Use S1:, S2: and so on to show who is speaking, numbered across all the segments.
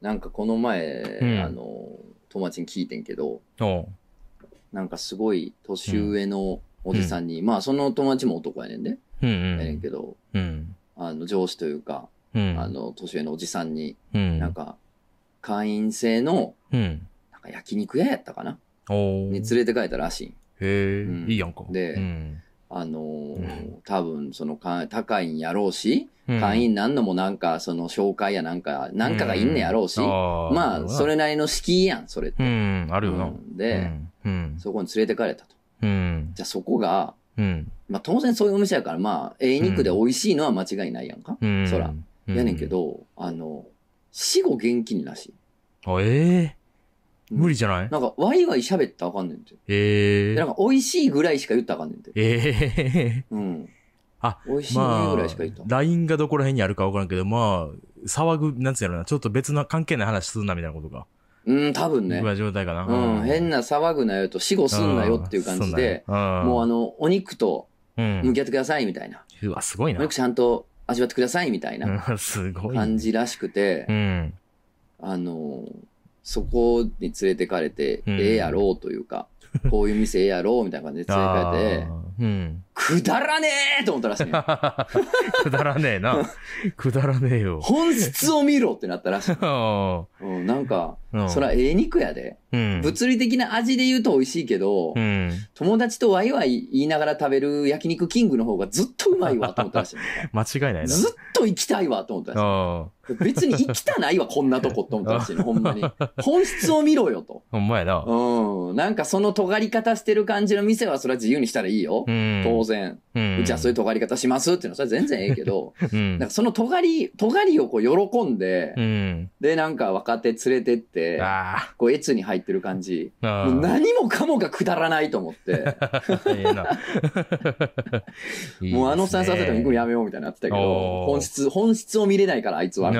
S1: なんかこの前、
S2: うん
S1: あの、友達に聞いてんけど、なんかすごい年上のおじさんに、まあその友達も男やねんで、
S2: うん
S1: やね
S2: うんん。
S1: けど、
S2: うん。
S1: あの上司というか、
S2: うん。
S1: あの年上のおじさんに、
S2: うん。
S1: なんか会員制の
S2: うん。
S1: なんか焼肉屋やったかな？に連れて帰ったらしい。
S2: へえ、
S1: うん
S2: いいやんか。
S1: で
S2: うん。
S1: あのー
S2: うん
S1: 多分そのか高いんやろうし、
S2: うん
S1: 会員なんのもなんかその紹介やなんか、なんかがいんねやろうし、まあそれなりの敷居やん、それって。
S2: うん、あるよな。
S1: うんで、
S2: うん。
S1: そこに連れてかれたと。
S2: うん。
S1: じゃあそこが、
S2: うん。
S1: まあ当然そういうお店やから、まあ、ええ肉で美味しいのは間違いないやんか。
S2: うん。
S1: そら。
S2: うん
S1: やねんけ。ど、あの、死後現金らしい。
S2: あ、ええ無理
S1: じ
S2: じゃない？
S1: なんか、ワイワイ喋ったらあかんねんて。
S2: ええ
S1: でなんか、美味しいぐらいしか言ったらあかんねんて。
S2: ええ
S1: うん。
S2: あ、
S1: 美味しい
S2: まあ
S1: ぐらいしか言った、。
S2: LINE がどこら辺にあるか分からんけど、まあ、騒ぐ、なんつうやろな、ちょっと別の関係ない話すんなみたいなことか。
S1: うん、多分ね
S2: ぐ。らい状態かな。
S1: うん、変な騒ぐなよと死後すんなよっていう感じで、
S2: うん、あ
S1: もうあの、お肉と
S2: うん、
S1: 向き合ってくださいみたいな。
S2: うわ、すごいな
S1: お肉。ちゃんと味わってくださいみたいな
S2: うんすごい。
S1: 感。じらしくて
S2: う、ん。
S1: あの、そこに連れてかれて、
S2: うん
S1: ええやろうというか、こういう店ええやろうみたいな感じで連れてかれて、
S2: うん。
S1: くだらねえと思ったらしいね。
S2: くだらねえな。くだらねえよ。
S1: 本質を見ろってなったらしい。
S2: あ
S1: うん、なんか、
S2: ーうん
S1: そらええ肉やで。
S2: うん。
S1: 物理的な味で言うと美味しいけど、
S2: うん。
S1: 友達とワイワイ言いながら食べる焼肉キングの方がずっとうまいわと思ったらしい。
S2: 間違いないな。
S1: ずっと行きたいわと思ったらしい。
S2: あ
S1: 別に行きたないわ、こんなとこと思ったらしいの、ほんまに。本質を見ろよと。
S2: あ。ほんまやな。
S1: うん。なんかその尖り方してる感じの店はそれは自由にしたらいいよ。
S2: うん。
S1: 当然。
S2: う
S1: ちはそういう尖り方しますっていうのはそれは全然ええけど、
S2: うん
S1: なんかその尖り、尖りをこう喜んで、
S2: うん。
S1: で、なんか若手連れてって、
S2: あ
S1: こう、エツに入ってる感じ。
S2: あ。
S1: もう何もかもがくだらないと思って。もうあのさんさせても行くの
S2: や
S1: やめようみたいになってたけど本質、本質を見れないからあいつは、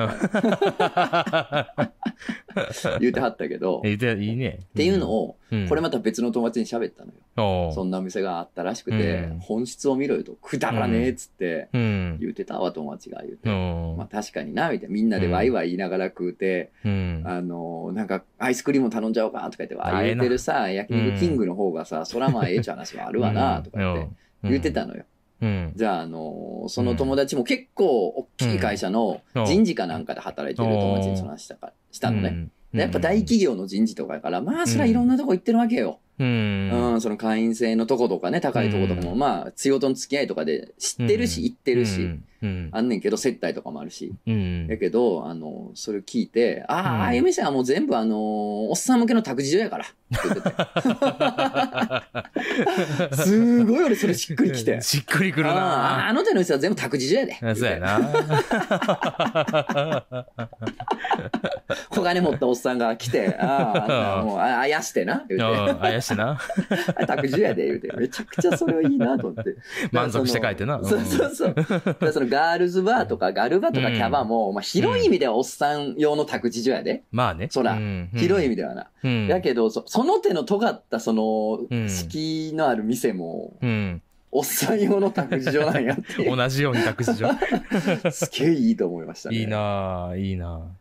S1: 言ってはったけど、っ
S2: いいね。いいね。
S1: ていうのを、
S2: うん、
S1: これまた別の友達に喋ったのよ。そんなお店があったらしくて、
S2: うん
S1: 本質を見ろよと、くだらねえっつって
S2: うん。
S1: 言ってたわ、友達が言って。
S2: うん
S1: まあ確かにな、みたいな。みんなでワイワイ言いながら食うて、
S2: うん。
S1: あの、なんか、アイスクリーム頼んじゃおうかとか言って、あ
S2: あええ
S1: てるさ、焼肉キングの方がさ、そらまあええっちゃう話はあるわな、とか言って、言ってたのよ。
S2: うん。
S1: じゃあ、あの、その友達も結構大きい会社の
S2: うん
S1: 人事かなんかで働いてる友達にその話したかしたのね。やっぱ大企業の人事とかやから、まあ、そらいろんなとこ行ってるわけよ。
S2: う。
S1: うんん、その会員制のとことかね、高いとことかも、
S2: うん
S1: まあ、仕事の付き合いとかで知ってるし、行ってるし、
S2: うん。
S1: あんねんけど、接待とかもあるし。
S2: うん。
S1: やけど、あの、それを聞いて、ああ、
S2: うん
S1: ああいう店はもう全部あの、おっさん向けの託児所やから、って言ってて。すごい俺それしっくりきて。
S2: しっくりくる
S1: ああ
S2: な
S1: あの手の店は全部託児所やで。
S2: あそうやな。
S1: 小金持ったおっさんが来て、ああ、もう、ああやしてな、言うて。
S2: うん、あやしな。
S1: 託児所やで、言うて。めちゃくちゃそれはいいなと思って。
S2: 満足して帰ってな。
S1: そうそうそう。そのガールズバーとかガルバとかキャバも、まあ広い意味ではおっさん用の託児所やで。
S2: まあね。
S1: そら
S2: うん
S1: 広い意味ではな。
S2: うん。
S1: やけど、そその手の尖ったその
S2: うん、
S1: 敷居のある店も、
S2: うん。
S1: おっさん用の託児所なんやって。
S2: 同じように託児所。
S1: すげえいいと思いましたね。
S2: いいなぁ、いいな
S3: 漫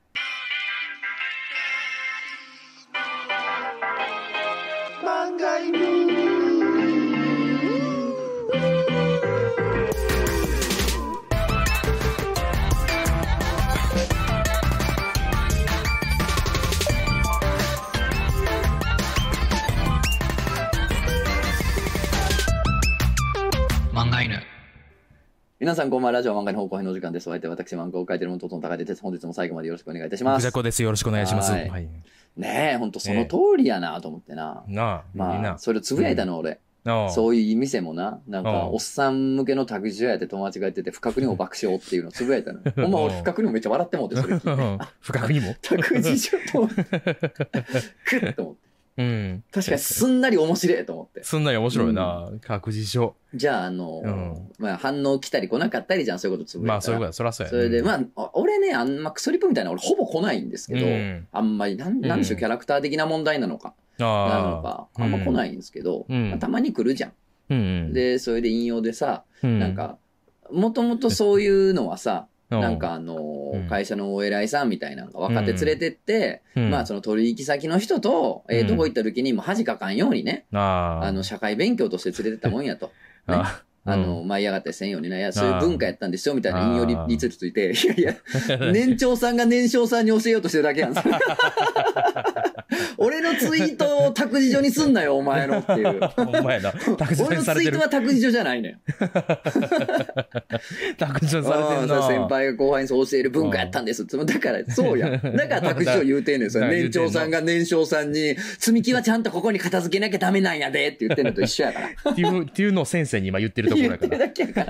S1: 皆さんこんばんは、ラジオ漫画の方向編のお時間です。お相手は私、漫画を描いている元の高手です。本日も最後までよろしくお願いいたし
S2: ぁ。
S1: ます
S2: ぐじゃ。こです。よろしくお願いします。
S1: はい
S2: はい。
S1: ねえ、ほんとその通りやなと思ってな。
S2: なあ、
S1: まあ、
S2: な。
S1: それをつぶやいたの、俺。そういう店もな、なんか、
S2: うん
S1: おっさん向けの託児所やって友達が言ってて、不覚にも爆笑っていうのをつぶやいたのよ。ほんま俺不覚にもめっちゃ笑ってもうて、それ聞いて。
S2: 不覚にも。
S1: 託児所と思っと思って。
S2: うん。
S1: 確かにすんなり面白いと思って。
S2: すんなり面白いな。各自所。
S1: じゃあ、あの、
S2: うん
S1: まあ反応来たり来なかったりじゃん、そういうことつぶやい。
S2: まあ、そういうことだ。そらそうや。
S1: それで、まあ、あ俺ね、あんまクソリップみたいな俺ほぼ来ないんですけど、
S2: うん
S1: あんまり、なんなんでしょう、
S2: うん
S1: キャラクター的な問題なのか、なの
S2: あ
S1: か、あんま来ないんですけど、
S2: うん
S1: まあたまに来るじゃん。
S2: うん。
S1: で、それで引用でさ、
S2: うん、
S1: なんか、もともとそういうのはさ、
S2: うん
S1: なんかあの会社のお偉いさんみたいなのが若手連れてって、
S2: うん。
S1: まあその取引先の人と、えー
S2: うん。
S1: どこ行った時にも恥かかんようにね、
S2: あ
S1: の、社会勉強として連れてったもんやと。ね。
S2: あ
S1: あの、舞い上がったりせんようにね、いや、そういう文化やったんですよ、みたいな引用リ
S2: あー
S1: リツイートついて、いやいや、年長さんが年少さんに教えようとしてるだけやん。俺のツイートを託児所にすんなよ、お前のっていう。
S2: ほんまやな。託児所
S1: 俺の
S2: にされてる
S1: ツイートは。託児所じゃないねん。
S2: 託児所にされてるな。
S1: 先輩が後輩にそう教える文化やったんですって。だから、そうやん。だから託児所言うてんねん。年長さんが年少さんに、積み木はちゃんとここに片付けなきゃダメなんやでって言ってんのと一緒やから。
S2: っていう、っていうのを先生に今言ってるところ
S1: 言って
S2: やから。
S1: るだけやか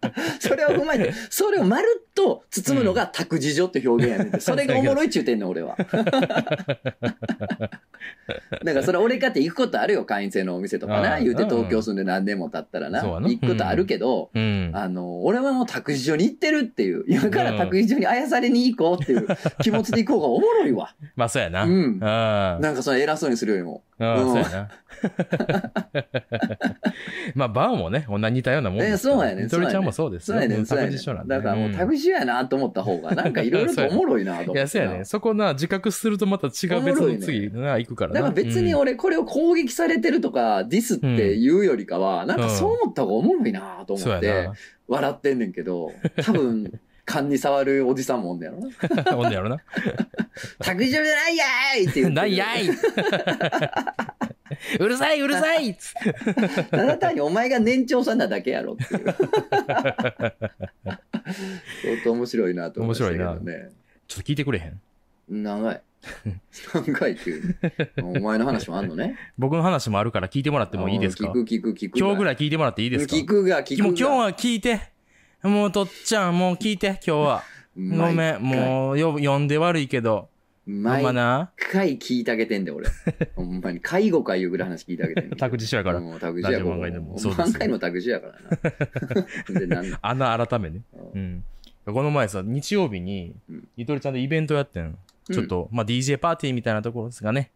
S1: ら。それを踏まえて、それをまるっと包むのが託児所って表現やねんて。それがおもろいっちゅうてんねん、俺は。だからそれ俺かって行くことあるよ、会員制のお店とかな。
S2: うん
S1: 言うて東京住んで何年も経ったらな。行くことあるけど、
S2: うん。
S1: あの、俺はもう託児所に行ってるっていう、今から託児所にあやされに行こうっていう気持ちで行こうがおもろいわ。
S2: まあそうやな。
S1: うん
S2: あ
S1: なんかその偉そうにするよりも。
S2: あ、
S1: うん
S2: そうやな。まあ、バーもね、同じ似たようなもん
S1: え
S2: ですから。
S1: そうやねん。
S2: みとりちゃんもそうですよ。
S1: そうやねん。そうや
S2: 託
S1: ね。だからもう
S2: うん
S1: 託児所やなと思った方が、なんかいろいろと おもろいなと思ってな。
S2: いや、そうやね。そこな、自覚するとまた違う別の次な、行くからな。
S1: だから別に俺これを攻撃されてるとかディスって言うよりかは、なんかそう思った方がおもろいなと思って。笑ってんねんけど、多分、勘に触るおじさんもおんねやろな。
S2: おんねやろな。
S1: 託児所じゃないやーいって言ってる。
S2: なんやい うるさいうるさいつって
S1: ただ単にお前が年長さんなだけやろっていう。相当面白いなと思いましたけどね。
S2: ちょっと聞いてくれへん？
S1: 長い。長いっていう。お前の話もあんのね。
S2: 僕の話もあるから聞いてもらってもいいですか？
S1: 聞く聞く聞く。
S2: 今日ぐ
S1: い
S2: らい聞いてもらっていいですか？
S1: 聞くが聞くが。
S2: もう今日は聞いて。もうとっちゃん、もう聞いて、今日は。ごめん、もうよ呼んで悪いけど。
S1: 毎
S2: な。
S1: 回聞いてあげてんで、俺。ほんまに。介護かいうぐらい話聞いてあげてんで。
S2: 託児所やから。
S1: もう託児やから。
S2: 漫画でも
S1: 託児やからな。で、なん
S2: あの改めね。うん。この前さ、日曜日に
S1: うん、
S2: ゆとりちゃんでイベントやってん。ちょっと、まあ DJ パーティーみたいなところですがね。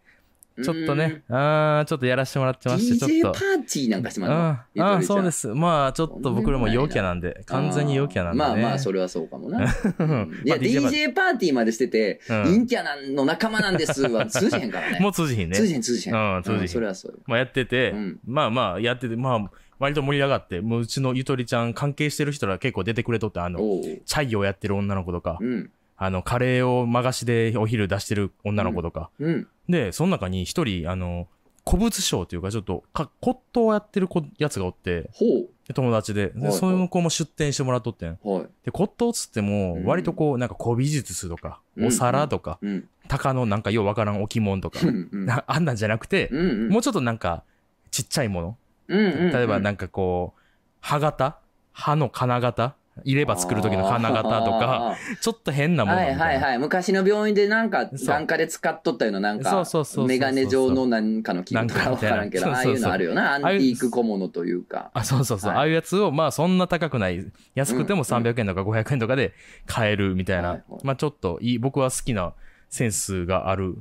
S2: ちょっとね、あー、ちょっとやらせてもらってまして、ち
S1: DJ
S2: ょっと。
S1: パーティーなんかしてま
S2: あーあー、そうですす。まあ、ちょっと僕らも陽キャなんで、完全に陽キャなんでね。
S1: まあまあ、それはそうかもな。いや、
S2: まあ DJ パー
S1: DJ パーティーまでしてて、
S2: うん
S1: 陰キャなんの仲間なんですは 通じへんからね。
S2: もう通じひんね。
S1: 通じへん、通じへん。
S2: うん通じへん
S1: それはそうよ。
S2: まあやってて、
S1: うん
S2: まあまあやってて、まあ、割と盛り上がって、もううちのゆとりちゃん関係してる人ら結構出てくれとって、あの、
S1: おう
S2: チャイをやってる女の子とか、
S1: うん。
S2: あの、カレーをまがしでお昼出してる女の子とか。
S1: うん。
S2: で、その中に一人、あの、古物商というか、ちょっとか、骨董をやってる子やつがおって、
S1: ほ
S2: で友達で、で
S1: はい
S2: その子も出店してもらっとってん。
S1: う。はい。
S2: で、骨董っつっても
S1: う、ん
S2: 割とこう、なんか古美術とか、
S1: うん
S2: お皿とか、
S1: うん。
S2: 鷹のなんかようわからん置物とか
S1: う、ん。うん。
S2: なあんなんじゃなくて、
S1: うんうん。
S2: もうちょっとなんか、ちっちゃいもの。
S1: うん
S2: 例えばなんかこう、歯型？歯の金型？入れ歯作る時の金型とか、ちょっと変なもの
S1: はい
S2: みたいな。
S1: はいはい。昔の病院でなんか、眼科で使っとったようななんか
S2: そうそうそう、
S1: メガネ状のなんかの器具とかわからんけど、ああいうのあるよな。アンティーク小物というか。
S2: あ、そうそうそう。
S1: はい
S2: ああいうやつを、まあそんな高くない、安くても
S1: うん
S2: 300円とか500円とかで買えるみたいな。まあちょっといい、僕は好きなセンスがある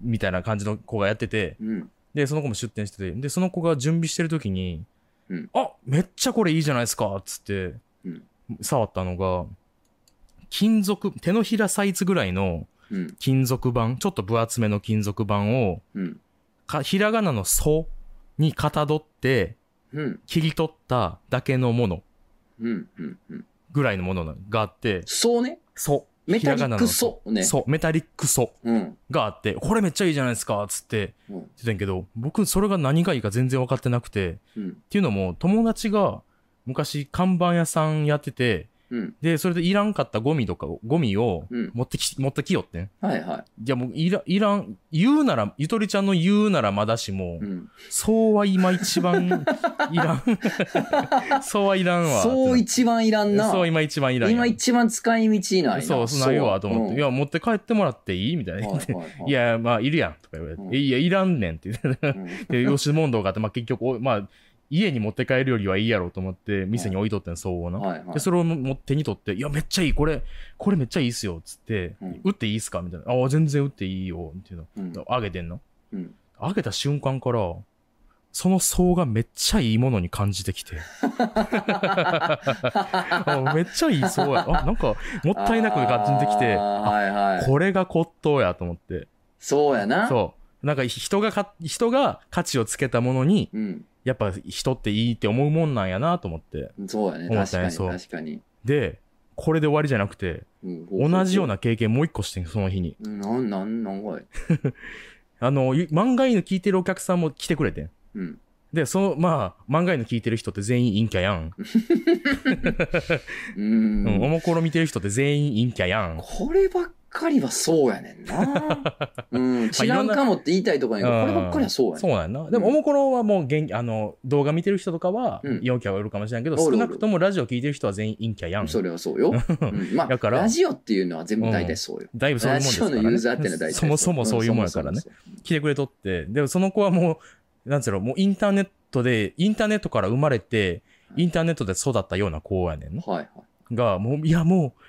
S2: みたいな感じの子がやってて、
S1: うん。
S2: で、その子も出店してて、で、その子が準備してる時に、
S1: うん
S2: あ、めっちゃこれいいじゃないですかっつって、
S1: うん
S2: 触ったのが、金属、手のひらサイズぐらいの
S1: うん。
S2: 金属板、ちょっと分厚めの金属板を、
S1: うん。
S2: かひらがなのソにかたどって、
S1: うん。
S2: 切り取っただけのもの
S1: うん。うん。うん。
S2: ぐらいのものがあって、
S1: そうね。
S2: ソ。
S1: メタリック
S2: ソ。
S1: ソね。
S2: そう、メタリックソ
S1: うん。
S2: があって、これめっちゃいいじゃないですか、つって
S1: うん
S2: 言ってたんやけど、僕それが何がいいか全然分かってなくて、
S1: うん。
S2: っていうのも友達が昔看板屋さんやってて、
S1: うん。
S2: で、それでいらんかったゴミとかを、ゴミを
S1: うん。
S2: 持ってき、持ってきよってん。
S1: はいはい
S2: やもういら、いらん、言うなら、ゆとりちゃんの言うならまだしも、
S1: い。うん。
S2: そうは今一番いらん。そうはいらんわ。
S1: そう一番いらんな。
S2: そう今一番いらん。
S1: 今一番使い道ないな。
S2: そう、そうないわと思って、い
S1: や、
S2: や、持って帰ってもらっていいみたいな言って。
S1: はいはいはい
S2: いや、まあ、いるやん。とか言われて。
S1: うん
S2: いや、いらんねんって言って。吉問答があって、まあ結局、おまあ、家に持って帰るよりはいいやろうと思って、店に置いとってん、そうをな。
S1: はいはい
S2: で、それをも手に取って、いや、めっちゃいい、これ、これめっちゃいいっすよ、つって、
S1: うん
S2: 売っていいっすか？みたいな。ああ、全然売っていいよ、っていうの。
S1: うん
S2: あげてんの？
S1: うん
S2: あげた瞬間から、その層がめっちゃいいものに感じてきて。あめっちゃいい層や。あ、なんか、もったいなく感じてきて、
S1: はいはい、
S2: これが骨董やと思って。
S1: そうやな。
S2: そう。なんか人がか、人が価値をつけたものに、うん、やっぱ人っていいって思うもんなんやなと思って。
S1: そうやね。確かに確かに。
S2: で、これで終わりじゃなくて、うん、同じような経験もう一個してん、その日に。
S1: なん、なん、なんかい。
S2: あの、漫画犬聞いてるお客さんも来てくれてん。うん。で、その、まあ、漫画犬聞いてる人って全員陰キャやん。うん。うん。おもころ見てる人って全員陰キャやん。
S1: こればっかりはそうやねんな。うん。違うかもって言いたいとこやけど、こればっかりはそうやねん。
S2: そうやんな。でも、おもころはもう元気、あの、動画見てる人とかは、陽キャはいるかもしれないけど、少なくともラジオ聞いてる人は全員陰キャやん。
S1: それはそうよ。まあ、だから、ラジオっていうのは全部大体そうよ。
S2: だいぶそういうもんですからね。ラジオのユーザーってのは大体そもそもそういうもんやからね。来てくれとって、でもその子はもう、なんつうの、もうインターネットで、インターネットから生まれて、インターネットで育ったような子やねんはいはい。が、もう、いやもう、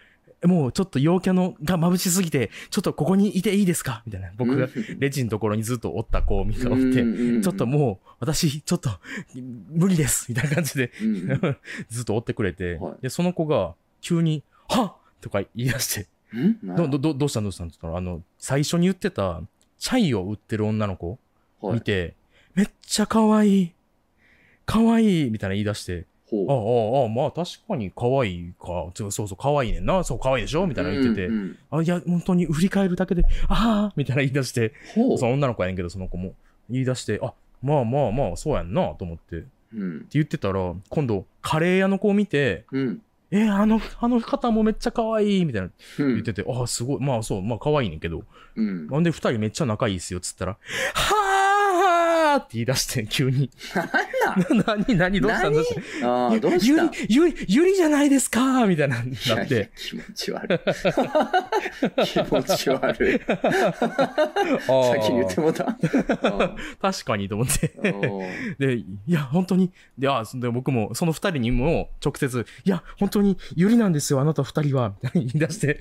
S2: もうちょっと陽キャのが眩しすぎて、ちょっとここにいていいですか？みたいな。僕がレジのところにずっとおった子を見ておって、ちょっともう私ちょっと無理です。みたいな感じで ずっと追ってくれて、で、その子が急に、はっとか言い出して、ど、ど、どうしたん？どうしたん？って言ったら、あの、最初に言ってた、チャイを売ってる女の子見て、めっちゃ可愛い。可愛いみたいな言い出して、ああ、ああ、まあ確かに可愛いか。そうそう、可愛いねんな。そう、可愛いでしょ？みたいな言ってて。うんうん、あ、いや、本当に振り返るだけで、ああみたいな言い出して、その女の子やねんけど、その子も。言い出して、あ、まあまあまあ、そうやんな、と思って。うん、って言ってたら、今度、カレー屋の子を見て、うん、えあの、あの方もめっちゃ可愛いみたいな言ってて、うん、あ、すごい、まあそう、まあ可愛いねんけど。うん、なんで二人めっちゃ仲いいっすよ、つったら、はあって言い出して、急に。な 何何どうしたんどうしたあどうした？ゆり、ゆり、ゆりじゃないですか？みたいな、なって。いやいや
S1: 気持ち悪い。気持ち悪い。先に言ってもた。
S2: 確かにと思って。で、いや、本当に、で、あ、で僕も、その二人にも直接、いや、本当にゆりなんですよ、あなた二人は、みたいな言い出して。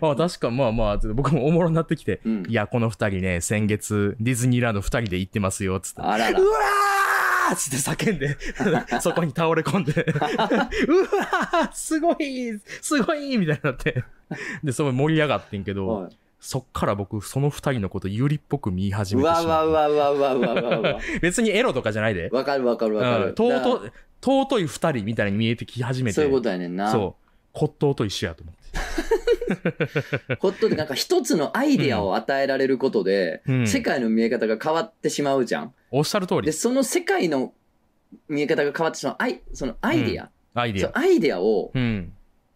S2: あ、確か、まあまあ、僕もおもろになってきて、うん、いや、この二人ね、先月、ディズニーランド二人で行ってますよ、つって。あららうわーつって叫んで そこに倒れ込んで うわすごいすごいみたいになって、で、すごい盛り上がってんけど、そっから僕、その二人のこと有利っぽく見始めてしまう。わ
S1: わわわわわわ
S2: 別にエロとかじゃないで。
S1: わかるわかるわかる。
S2: 尊、うん、尊い二人みたいに見えてき始めて。
S1: そういうことやねんな。
S2: そう。骨董と一緒やと思って。
S1: ほっとでなんか一つのアイデアを与えられることで、うん、世界の見え方が変わってしまうじゃん。
S2: おっしゃる通り。
S1: で、その世界の見え方が変わってしまう、アイ、そのアイデア。うん、
S2: アイデア。
S1: アイデアを、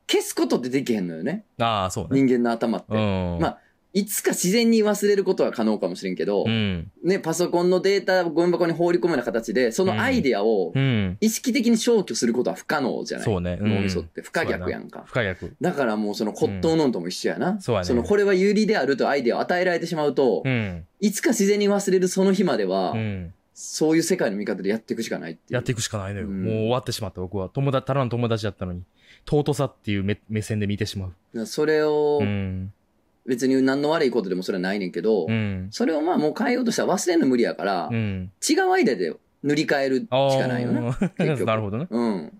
S1: 消すことってできへんのよね。
S2: ああ、そう
S1: ね。人間の頭って。まあ、いつか自然に忘れることは可能かもしれんけど、うん、ね、パソコンのデータをゴミ箱に放り込むような形で、そのアイデアを意識的に消去することは不可能じゃない、
S2: そうね。
S1: 脳みそって不可逆やんか。
S2: 不可逆。
S1: だからもうその骨董ノンとも一緒やな。
S2: そうやね。
S1: そのこれは有利であるとアイデアを与えられてしまうと、いつか自然に忘れるその日までは、そういう世界の見方でやっていくしかないって
S2: やっていくしかないのよ。もう終わってしまった僕は。友達、ただの友達だったのに、尊さっていう目目線で見てしま
S1: う。それを、うん別に何の悪いことでもそれはないねんけど、うん、それをまあもう変えようとしたら忘れるの無理やから、うん、違うアイデアで塗り替えるしかないよね。
S2: なるほどね。
S1: うん。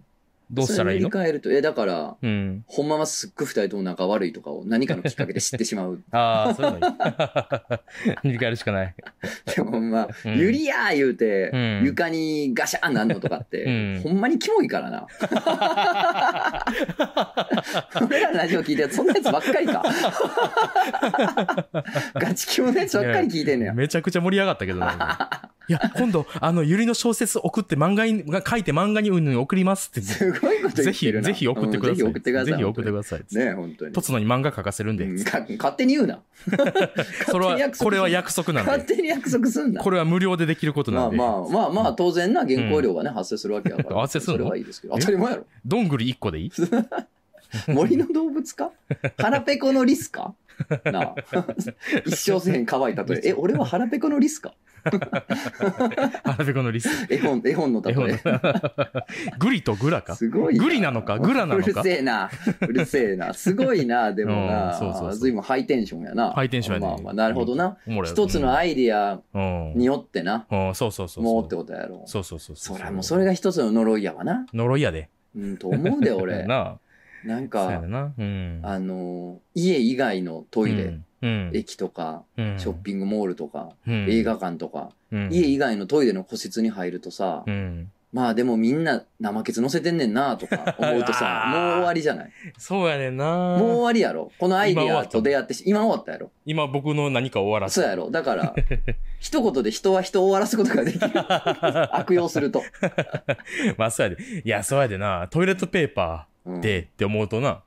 S2: どうしたらいいの？
S1: 塗り替えると、え、だから、うん、ほんまはすっごい二人とも仲悪いとかを何かのきっかけで知ってしまう。
S2: ああ、そういうのいい。塗り替えるしかない。
S1: でもほんま、うん、ゆりやー言うて、うん、床にガシャンなんのとかって、うん、ほんまにキモいからな。俺らのラジオ聞いてそんなやつばっかりか。ガチキモのやつばっかり聞いてんのよ。
S2: めちゃくちゃ盛り上がったけどね。いや、今度、あの、ゆりの小説送って漫画に、書いて漫画にうんぬん送りますって。
S1: すごいこと
S2: ぜひ、ぜひ送ってください。ぜひ送ってください。ぜひ送ってください。
S1: ね本当に。
S2: とつのに漫画書かせるんで。
S1: 勝手に言うな。
S2: それは、これは約束なんで。
S1: 勝手に約束すんな。
S2: これは無料でできることなんで。
S1: まあまあ、まあまあ、当然な、原稿料がね、発生するわけやから。
S2: 発生する
S1: の？それはいいですけど。当たり前やろ。
S2: どんぐり1個でいい？
S1: 森の動物か？腹ペコのリスか？なあ。一生せん可愛い例え。え、俺は腹ペコのリスか？
S2: 腹ペコのリス。
S1: 絵本、絵本の例え。
S2: グリとグラか？
S1: すごい
S2: グリなのか？グラなのか？
S1: うるせえな。うるせえな。すごいな、でもな。そうそうずいぶんハイテンションやな。
S2: ハイテンションやね。
S1: まあまあ、なるほどな。一つのアイディアによってな。
S2: うん、そうそうそう。
S1: もうってことやろ。
S2: そうそうそう。
S1: それもそれが一つの呪いやわな。
S2: 呪いやで。
S1: うん、と思うで、俺。
S2: な
S1: なんか、
S2: あ
S1: の、家以外のトイレ、駅とか、ショッピングモールとか、映画館とか、家以外のトイレの個室に入るとさ、まあでもみんな生ケツ乗せてんねんなとか思うとさ、もう終わりじゃない？
S2: そうやねんな
S1: もう終わりやろ？このアイディアと出会って今終わったやろ？
S2: 今僕の何か終わら
S1: せそうやろ？だから、一言で人は人を終わらすことができる。悪用すると。
S2: まあそうやで。いや、そうやでな。トイレットペーパーで、って思うとな。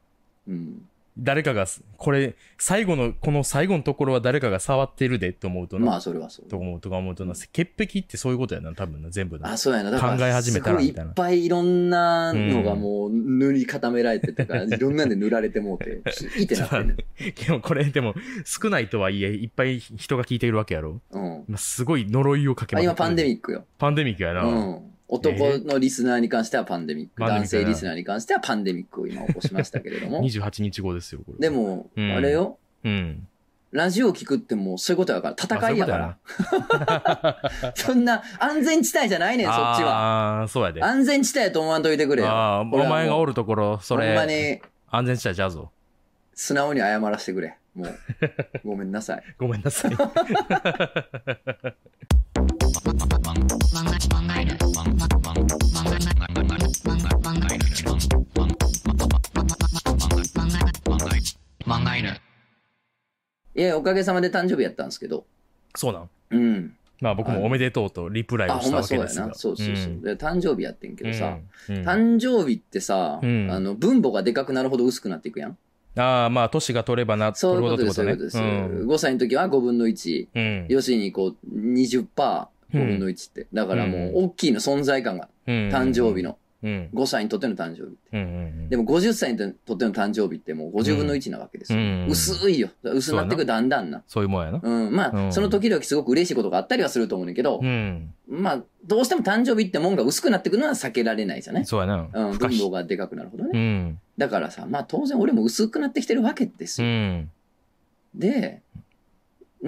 S1: うん。
S2: 誰かが、これ、最後の、この最後のところは誰かが触ってるでって思うとな。
S1: まあ、それはそう。
S2: と思うとか思うとな、潔癖ってそういうことやな、多分な、全部な。
S1: あ、そうやな。
S2: 考え始めたら
S1: みたいな。いっぱいいろんなのがもう塗り固められてとか、いろんなんで塗られてもうて、いいってなってんね
S2: でもこれ、でも、少ないとはいえ、いっぱい人が聞いているわけやろ。
S1: うん。
S2: すごい呪いをかけ
S1: ま今パンデミックよ。
S2: パンデミックやな。
S1: うん。男のリスナーに関してはパンデミック、えー、男性リスナーに関してはパンデミックを今起こしましたけれども。
S2: 28日後ですよ、これ。
S1: でも、うん、あれよ。
S2: うん。
S1: ラジオ聞くってもうそういうことやから、戦いやから。そんな安全地帯じゃないねん、そっちは。
S2: ああ、そうやで。
S1: 安全地帯と思わんといてくれよ。あ
S2: あ、お前がおるところ、それ。ほ
S1: んまに。
S2: 安全地帯じゃぞ。
S1: 素直に謝らせてくれ。もう。ごめんなさい。
S2: ごめんなさい。
S1: いや、おかげさまで誕生日やったんですけど。
S2: そうなん？
S1: うん。
S2: まあ僕もおめでとうとリプライをしたわけです
S1: が。そうそうそう。で誕生日やってんけどさ、誕生日ってさ、あの、分母がでかくなるほど薄くなっていくやん。
S2: ああ、まあ、年が取ればな、
S1: そういうことです、そういうことです。5歳の時は5分の1。うん、要するに、こう、20%、5分の1って。だからもう、大きいの存在感が。誕生日の。5歳にとっての誕生日って、でも50歳にとっての誕生日ってもう50分の1なわけですよ。薄いよ。薄なってくだんだんな。
S2: そういうもんやな。
S1: うん。まあ、うん、その時々すごく嬉しいことがあったりはすると思うんだけど、
S2: うん、
S1: まあ、どうしても誕生日ってもんが薄くなってくるのは避けられないじゃない？
S2: そうやな。
S1: うん。分母がでかくなるほどね。
S2: うん、
S1: だからさ、まあ当然俺も薄くなってきてるわけですよ。
S2: うん、
S1: で、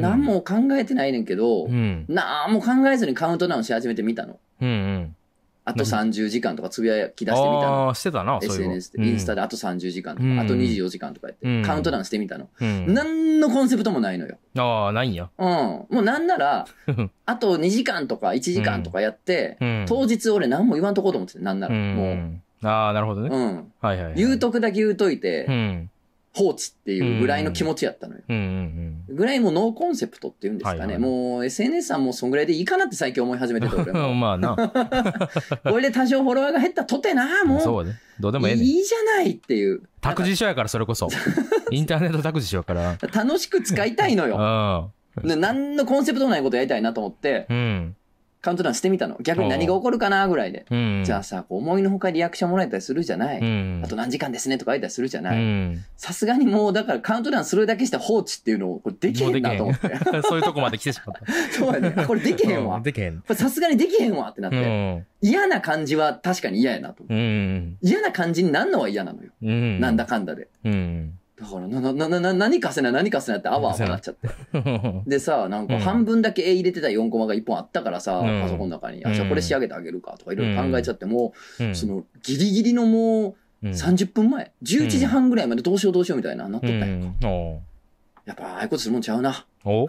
S1: 何も考えてないねんけど、
S2: うん、
S1: 何も考えずにカウントダウンし始めてみたの。
S2: うんうん
S1: あと30時間とかつぶやき出してみたの。
S2: ああ、してたな、
S1: SNS で、インスタであと30時間とか、あと24時間とかやって、カウントダウンしてみたの。
S2: うん、
S1: 何のコンセプトもないのよ。
S2: ああ、ないんや。
S1: うん。もうなんなら、あと2時間とか1時間とかやって、当日俺何も言わんとこうと思ってて、なんなら。も
S2: う。ああ、なるほどね。
S1: うん。はいはい。言うとくだけ言うといて、放置っていうぐらいの気持ちやったのよ。
S2: うんうんうん、
S1: ぐらいもうノーコンセプトっていうんですかね。はいはい、もう SNS さんもそんぐらいでいいかなって最近思い始めてて俺
S2: も。まあな。
S1: これで多少フォロワーが減ったとてな、もう。
S2: そうね。どうでもええね
S1: いいじゃないっていう。
S2: 託児所やからそれこそ。インターネット託児所やから。
S1: 楽しく使いたいのよ。
S2: うん。
S1: 何のコンセプトもないことやりたいなと思って。
S2: うん。
S1: カウントダウンしてみたの。逆に何が起こるかなぐらいで。じゃあさ、思いのほかリアクションもらえたりするじゃない。あと何時間ですねとか言ったりするじゃない。さすがにもうだからカウントダウンするだけして放置っていうのをこれできへんなと思って。
S2: そういうとこまで来てしまった。
S1: そうやね。これできへんわ。
S2: できへん。
S1: さすがにできへんわってなって。嫌な感じは確かに嫌やなと。嫌な感じになんのは嫌なのよ。なんだかんだで。だから、な、な、な、な、何かせな、何かせなってあわあわなっちゃって。でさ、なんか半分だけ絵入れてた4コマが1本あったからさ、パソコンの中に、あ、じゃあこれ仕上げてあげるかとかいろいろ考えちゃって、もう、その、ギリギリのもう、30分前、11時半ぐらいまでどうしようどうしようみたいな、なっとったんや。やっぱ、ああいうことするもんちゃうな。
S2: お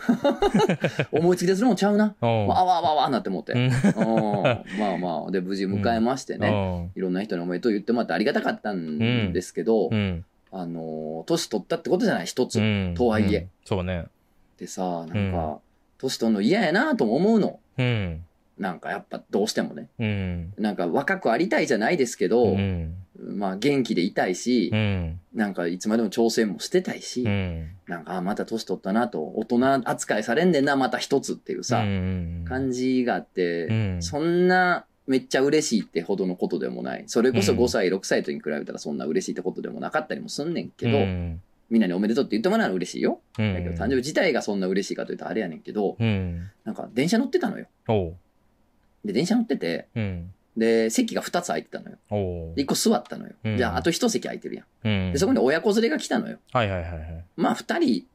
S1: 思いつきでするもんちゃうな。わわわわなって思って。まあまあ、で、無事迎えましてね、いろんな人におめでとう言ってもらってありがたかったんですけど、あの、年取ったってことじゃない一つ、うん、とはいえ、うん、
S2: そうね。
S1: でさ、なんか、年取るの嫌やなとも思うの。
S2: うん。
S1: なんかやっぱどうしてもね。
S2: うん。
S1: なんか若くありたいじゃないですけど、
S2: うん、
S1: まあ元気でいたいし、
S2: うん、
S1: なんかいつまでも挑戦もしてたいし、
S2: うん、
S1: なんか、あ、また年取ったなと、大人扱いされんねんな、また一つっていうさ、感じがあって、そんなめっちゃ嬉しいってほどのことでもない。それこそ5歳、6歳とに比べたらそんな嬉しいってことでもなかったりもすんねんけど、みんなにおめでとうって言ってもらうのは嬉しいよ。
S2: うん
S1: だけど、誕生日自体がそんな嬉しいかというとあれやねんけど、
S2: うん。
S1: なんか電車乗ってたのよ。で、電車乗ってて、
S2: うん。
S1: で、席が2つ空いてたのよ。
S2: おう
S1: で、1個座ったのよ。
S2: うん
S1: じゃあ、あと1席空いてるやん。
S2: うん。
S1: で、そこに親子連れが来たのよ。
S2: はいはいはいはい。
S1: まあ、2人
S2: うん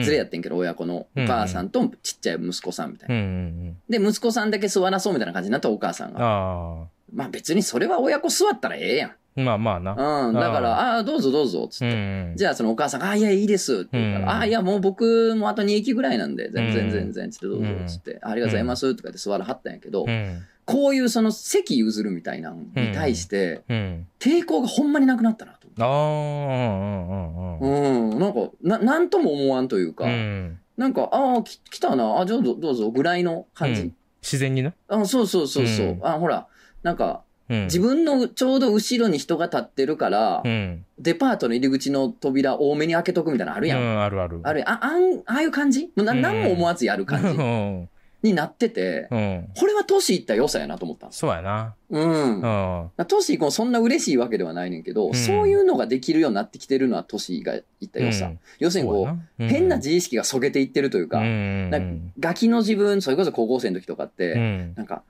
S1: 連れやってんけど、親子のお母さんとちっちゃい息子さんみたいな。で、息子さんだけ座らそうみたいな感じになったお母さん
S2: うん。
S1: が。
S2: あ
S1: まあ別にそれは親子座ったらええやん。
S2: あ。まあまあな。
S1: うん。だから、ああー、どうぞどうぞ、つって。
S2: うん。
S1: じゃあそのお母さんが、あ、いや、いいですって言うから、
S2: うん
S1: あ、いや、もう僕もあと2駅ぐらいなんで、全然
S2: うん
S1: 全然、つってどうぞ、つって、ありがとうございますとか言って座らはったんやけど、
S2: うん。
S1: こういうその席譲るみたいなのに対して、
S2: うん。
S1: 抵抗がほんまになくなったなと
S2: ああ、うんうんうん。
S1: 思って。うん、なんか、な、なんとも思わんというか、
S2: うん。なん
S1: か、ああ、き来たな、あ、どうぞどうぞぐらいの感じ。
S2: うん自然にな。
S1: あそうそうそうそう。
S2: うん
S1: あ、ほら、なんか、
S2: うん。
S1: 自分のちょうど後ろに人が立ってるから、
S2: うん。
S1: デパートの入り口の扉多めに開けとくみたいなのあるやん。
S2: うん、あるある。
S1: あれ、あ、あん、ああいう感じ？もうな、
S2: うん
S1: なんも思わずやる感じ？
S2: うん。
S1: になってて、
S2: うん。
S1: これは年いった良さやなと思ったんです。
S2: そうやな。
S1: うん。
S2: うん。
S1: 年いくもそんな嬉しいわけではないねんけど、
S2: うん
S1: そういうのができるようになってきてるのは年がいった良さ。
S2: うん
S1: 要するにこう、変な自意識がそげていってるというか、
S2: うん。
S1: なんかガキの自分、それこそ高校生の時とかって、
S2: うん。
S1: なんか、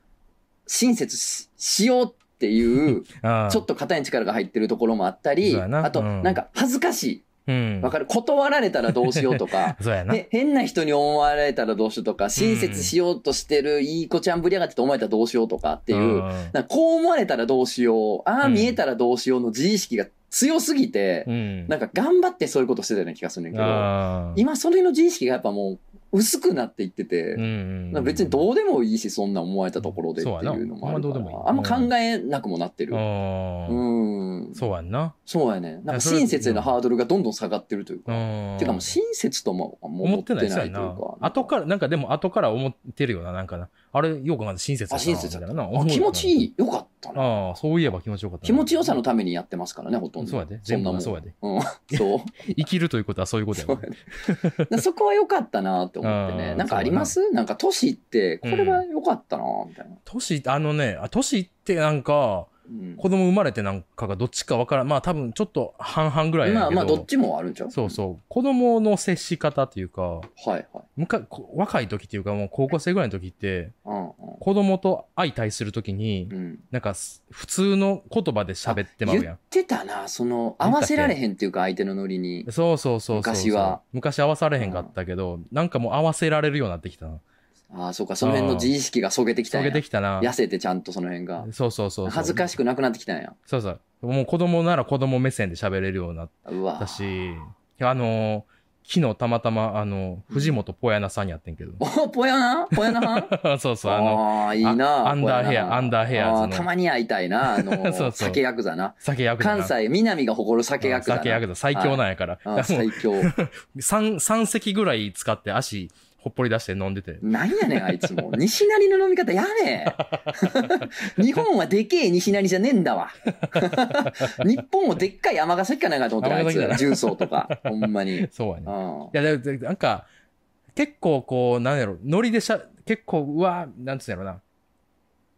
S1: 親切ししようっていう、
S2: あ
S1: ちょっと肩に力が入ってるところもあったり、あと、
S2: うん。
S1: なんか恥ずかしい。
S2: うん。
S1: わかる？断られたらどうしようとか。ね、変な人に思われたらどうしようとか、親切しようとしてるいい子ちゃんぶりやがってと思われたらどうしようとかっていう、
S2: ん。
S1: なんかこう思われたらどうしよう、ああ
S2: うん。
S1: 見えたらどうしようの自意識が強すぎて、
S2: うん。
S1: なんか頑張ってそういうことしてたような気がするんだけど、今それの自意識がやっぱもう薄くなっていってて、
S2: うんうん
S1: なんか別にどうでもいいし、そんな思われたところでって
S2: い
S1: うのもあるか
S2: あんまどうでもいい
S1: ら、あんま考えなくもなってる。
S2: あ
S1: う
S2: ー
S1: ん。
S2: そうやんな。
S1: そうやね。なんか親切へのハードルがどんどん下がってるというか。
S2: うん。
S1: てかもう親切とも思
S2: 思
S1: っ
S2: っててない
S1: という
S2: や
S1: か
S2: な。。後から、なんかでも後から思ってるよな、なんかな。あれ、よく考えて親切
S1: あ、親切
S2: みたいな
S1: 気持ちい
S2: い。
S1: い。よかったな。
S2: ああ、そういえば気持ちよかったな。
S1: 気持ちよさのためにやってますからね、ほとんど。
S2: そうやで。
S1: そ
S2: 全
S1: んなもん。
S2: そうやで。
S1: うん。そう。
S2: 生きるということはそういうことや
S1: ね。そこは良かったなって思ってね。
S2: うん
S1: なんかあります？なんか年って、これは良かったなみたいな。
S2: 年、あのね、あ年ってなんか、
S1: うん
S2: 子供生まれてなんかがどっちかわからん。まあ多分ちょっと半々ぐらいやけど。
S1: まあまあ、どっちもあるんちゃう？
S2: そうそう。子供の接し方っていうか、
S1: はいはい。
S2: むかこ若い時っていうかもう高校生ぐらいの時って、
S1: うん
S2: 子供と相対する時に
S1: う、ん。うん。
S2: なんかす普通の言葉で喋ってまうやん。
S1: 言ってたな、その、合わせられへんっていうか、相手のノリに。
S2: そうそうそうそうそう。
S1: 昔は。
S2: 昔合わされへんかったけど、なんかもう合わせられるようになってきたな。
S1: ああ、そうか、その辺の自意識がそげてきたんや
S2: そげてきたな。
S1: 痩せてちゃんとその辺が。
S2: そうそうそう。
S1: 恥ずかしくなくなってきたんや。
S2: そうそう。もう子供なら子供目線で喋れるようになった。し、あの昨日たまたま、あの、藤本ポヤナさんやってんけど。
S1: お、ぽやなぽやな
S2: そうそう、あの、
S1: ああ、いいな
S2: あアンダーヘア
S1: ぽやな
S2: アンダーヘア
S1: たまに会いたいな、あの、
S2: そうそう
S1: 酒ヤクザな。
S2: 酒ヤクザな。
S1: 関西、南が誇る酒ヤクザな。
S2: 酒ヤクザ最強なんやから。
S1: あ
S2: もう
S1: 最強。
S2: 3、三席ぐらい使って足、ほっぽり出して飲んでて。
S1: なんやねん、あいつも。西成の飲み方やめえ。日本はでけえ西成じゃねえんだわ。日本もでっかい尼崎かなんかと思ってる、あいつ
S2: 尼崎だ。な
S1: 重曹とか。ほんまに。
S2: そうやね。
S1: うん。
S2: いや、なんか、結構こう、なんやろ、ノリでしゃ、結構、うわ、なんつうんやろな。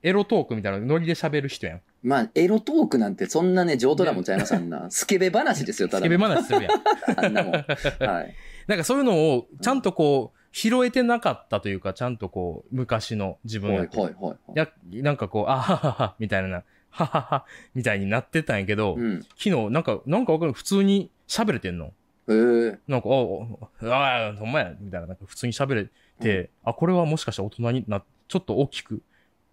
S2: エロトークみたいなノリで喋る人やん。
S1: まあ、エロトークなんてそんなね、上等なもんちゃいます、あんな。スケベ話ですよ、ただ
S2: スケベ
S1: の。
S2: 話するやん。
S1: あんなもん。はい。
S2: なんかそういうのを、ちゃんとこう、拾えてなかったというか、ちゃんとこう、昔の自分
S1: はい、
S2: やと
S1: はい、はい。
S2: や、なんかこう、あははは、みたいな、ははは、みたいになってたんやけど、
S1: うん。
S2: 昨日、なんか、なんかわかる普通に喋れてんの。
S1: ええ
S2: なんか、ああ、ああ、ほんまや、みたいな、なんか普通に喋れて、あ、これはもしかしたら大人にな、ちょっと大きく、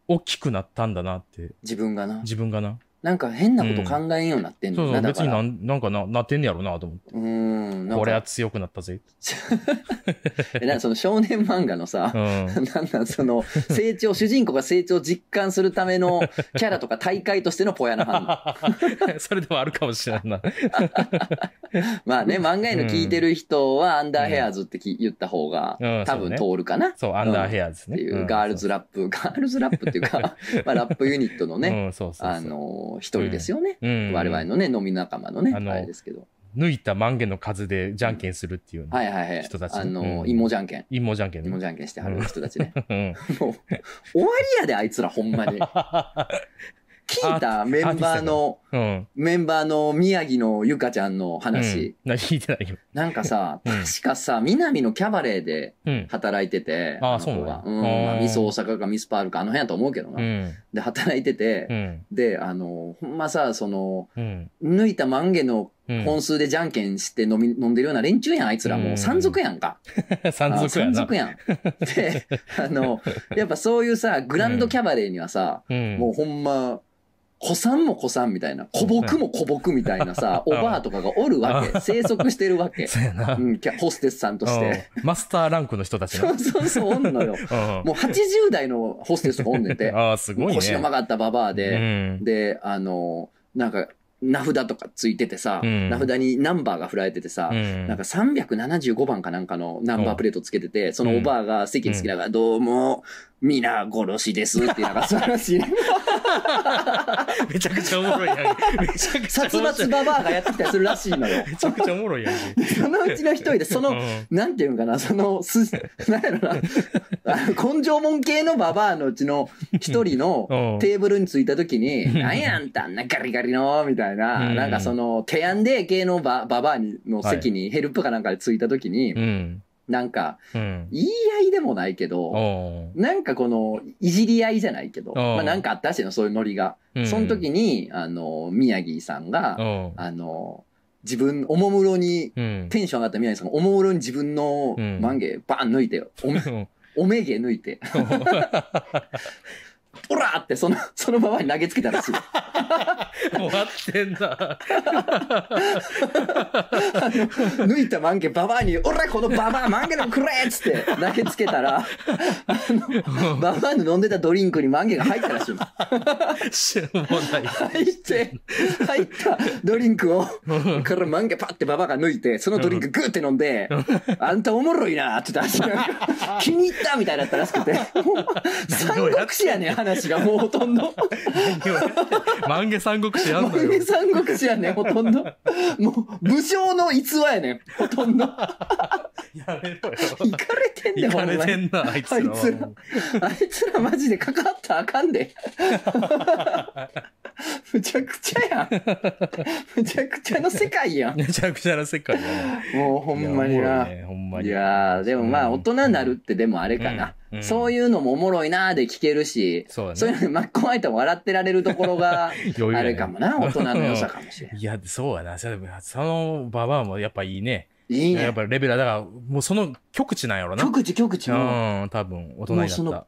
S2: 大きくなったんだなって、
S1: 自分がな。
S2: 自分がな。
S1: なんか変なこと考えんようになってん
S2: そうそう、
S1: のな、だから。
S2: 別になん、なんかな、なってんねやろなと思って。
S1: うーん。
S2: これは
S1: か、
S2: 強くなったぜ。
S1: えなその少年漫画のさ
S2: う、ん。
S1: なんなんその、成長、主人公が成長を実感するためのキャラとか大会としてのポヤな反応。
S2: それでもあるかもしれんな。
S1: まあね、漫画への聞いてる人はアンダーヘアーズってき言った方が
S2: うん
S1: 多分通るかな。
S2: そう、アンダーヘアですね。
S1: っていうガールズラップ、ガールズラップっていうか、まあラップユニットの
S2: ね。
S1: あ、のー、一人ですよね。
S2: うん、
S1: 我々のね、飲み仲間のね、
S2: あの
S1: あれですけど。
S2: 抜いた万元の数でじゃんけんするっていう、
S1: はいはいはい。
S2: 人たちね
S1: あのー、
S2: うん
S1: 芋じゃんけん。
S2: 陰謀じゃんけんね。
S1: 芋じゃんけんしてはる人たちね。
S2: うん。
S1: もう、終わりやで、あいつらほんまに。聞いたメンバーの、うん、メンバーの宮城のゆかちゃんの話。
S2: うん、聞いてないよ。
S1: なんかさ、確かさ、南のキャバレーで働いてて、
S2: うん、あ、そうな
S1: うん。まあ、ミス大阪かミスパールかあの辺やと思うけどな。うん、で、働いてて、で、あの、ほんまさ、その、抜いた万華の本数でじゃんけんして飲み、飲んでるような連中やん、あいつらもう山賊やんか。
S2: 山賊やん。山賊やん。
S1: で、あの、やっぱそういうさ、グランドキャバレーにはさ、もうほんま、子さんも子さんみたいな、古木も古木みたいなさ、おばあとかがおるわけ。生息してるわけ。
S2: そうやな。
S1: うん、ホステスさんとして。
S2: マスターランクの人たち
S1: そうそうそう、おんのよ。もう80代のホステスがおんねんて。
S2: ああ、すごいね。
S1: 腰の曲がったババアで、で、あの、なんか、名札とかついててさ、うん、名札にナンバーが振られててさ、うん、なんか375番かなんかのナンバープレートつけてて、そのおばあが席につきながら、どうも、皆殺しですってなんか素晴らしい。
S2: めちゃくちゃおもろいやん。めちゃくちゃ。殺
S1: 伐ババアがやってきたりするらしいのよ。
S2: めちゃくちゃおもろいやん。
S1: そのうちの一人で、その、なんていうんかな、その、す、なんやろな、根性門系のババアのうちの一人のテーブルに着いた時に、なんやあんたあんなガリガリの、みたいな、なんかその、手やんで系のババアの席にヘルプかなんかで着いた時に、なんか、言い合いでもないけど、なんかこの、いじり合いじゃないけど、まあなんかあったしいの、そういうノリが。その時に、あの、宮城さんが、あの、自分、おもむろに、テンション上がった宮城さんが、おもむろに自分の万華バーン抜いて、おめ、おめげ抜いて。オラーってその、そのままに投げつけたらしい。
S2: 終わってんだ。
S1: 抜いたマンゲババアに、オラこのババアマンゲのくれっつって投げつけたら、あの、ババアの飲んでたドリンクにマンゲが入ったらしい。
S2: しょうもない。
S1: 入って、入ったドリンクを、からマンゲパってババアが抜いて、そのドリンクグーって飲んで、あんたおもろいなって言ったらしい。気に入ったみたいだったらしくて、三国志やねん、話。話がもうほとんど。
S2: 万華三国志やんの
S1: よ。万華三国志やねん、ほとんど。もう、武将の逸話やねん、ほとんど。
S2: やめろよ。
S1: いかれてんねん、
S2: ほんまに。いかれてんな、あいつら。あいつら、
S1: あいつらマジでかかったらあかんで。むちゃくちゃやん。むちゃくちゃの世界やん。
S2: むちゃくちゃな世界や
S1: もうほんまにな。いや、ほんまにいやでもまあ大人になるってでもあれかな。うん、そういうのもおもろいなーで聞けるし、そう,、ね、そういうのに巻き込まれても笑ってられるところが、あれかもな、大人の良さかもしれん。い
S2: や、そうやな。そのババアもやっぱいいね。
S1: いいね。
S2: やっぱレベルだから、もうその極地なんやろな。
S1: 極地極地
S2: うん、多分、大人になった。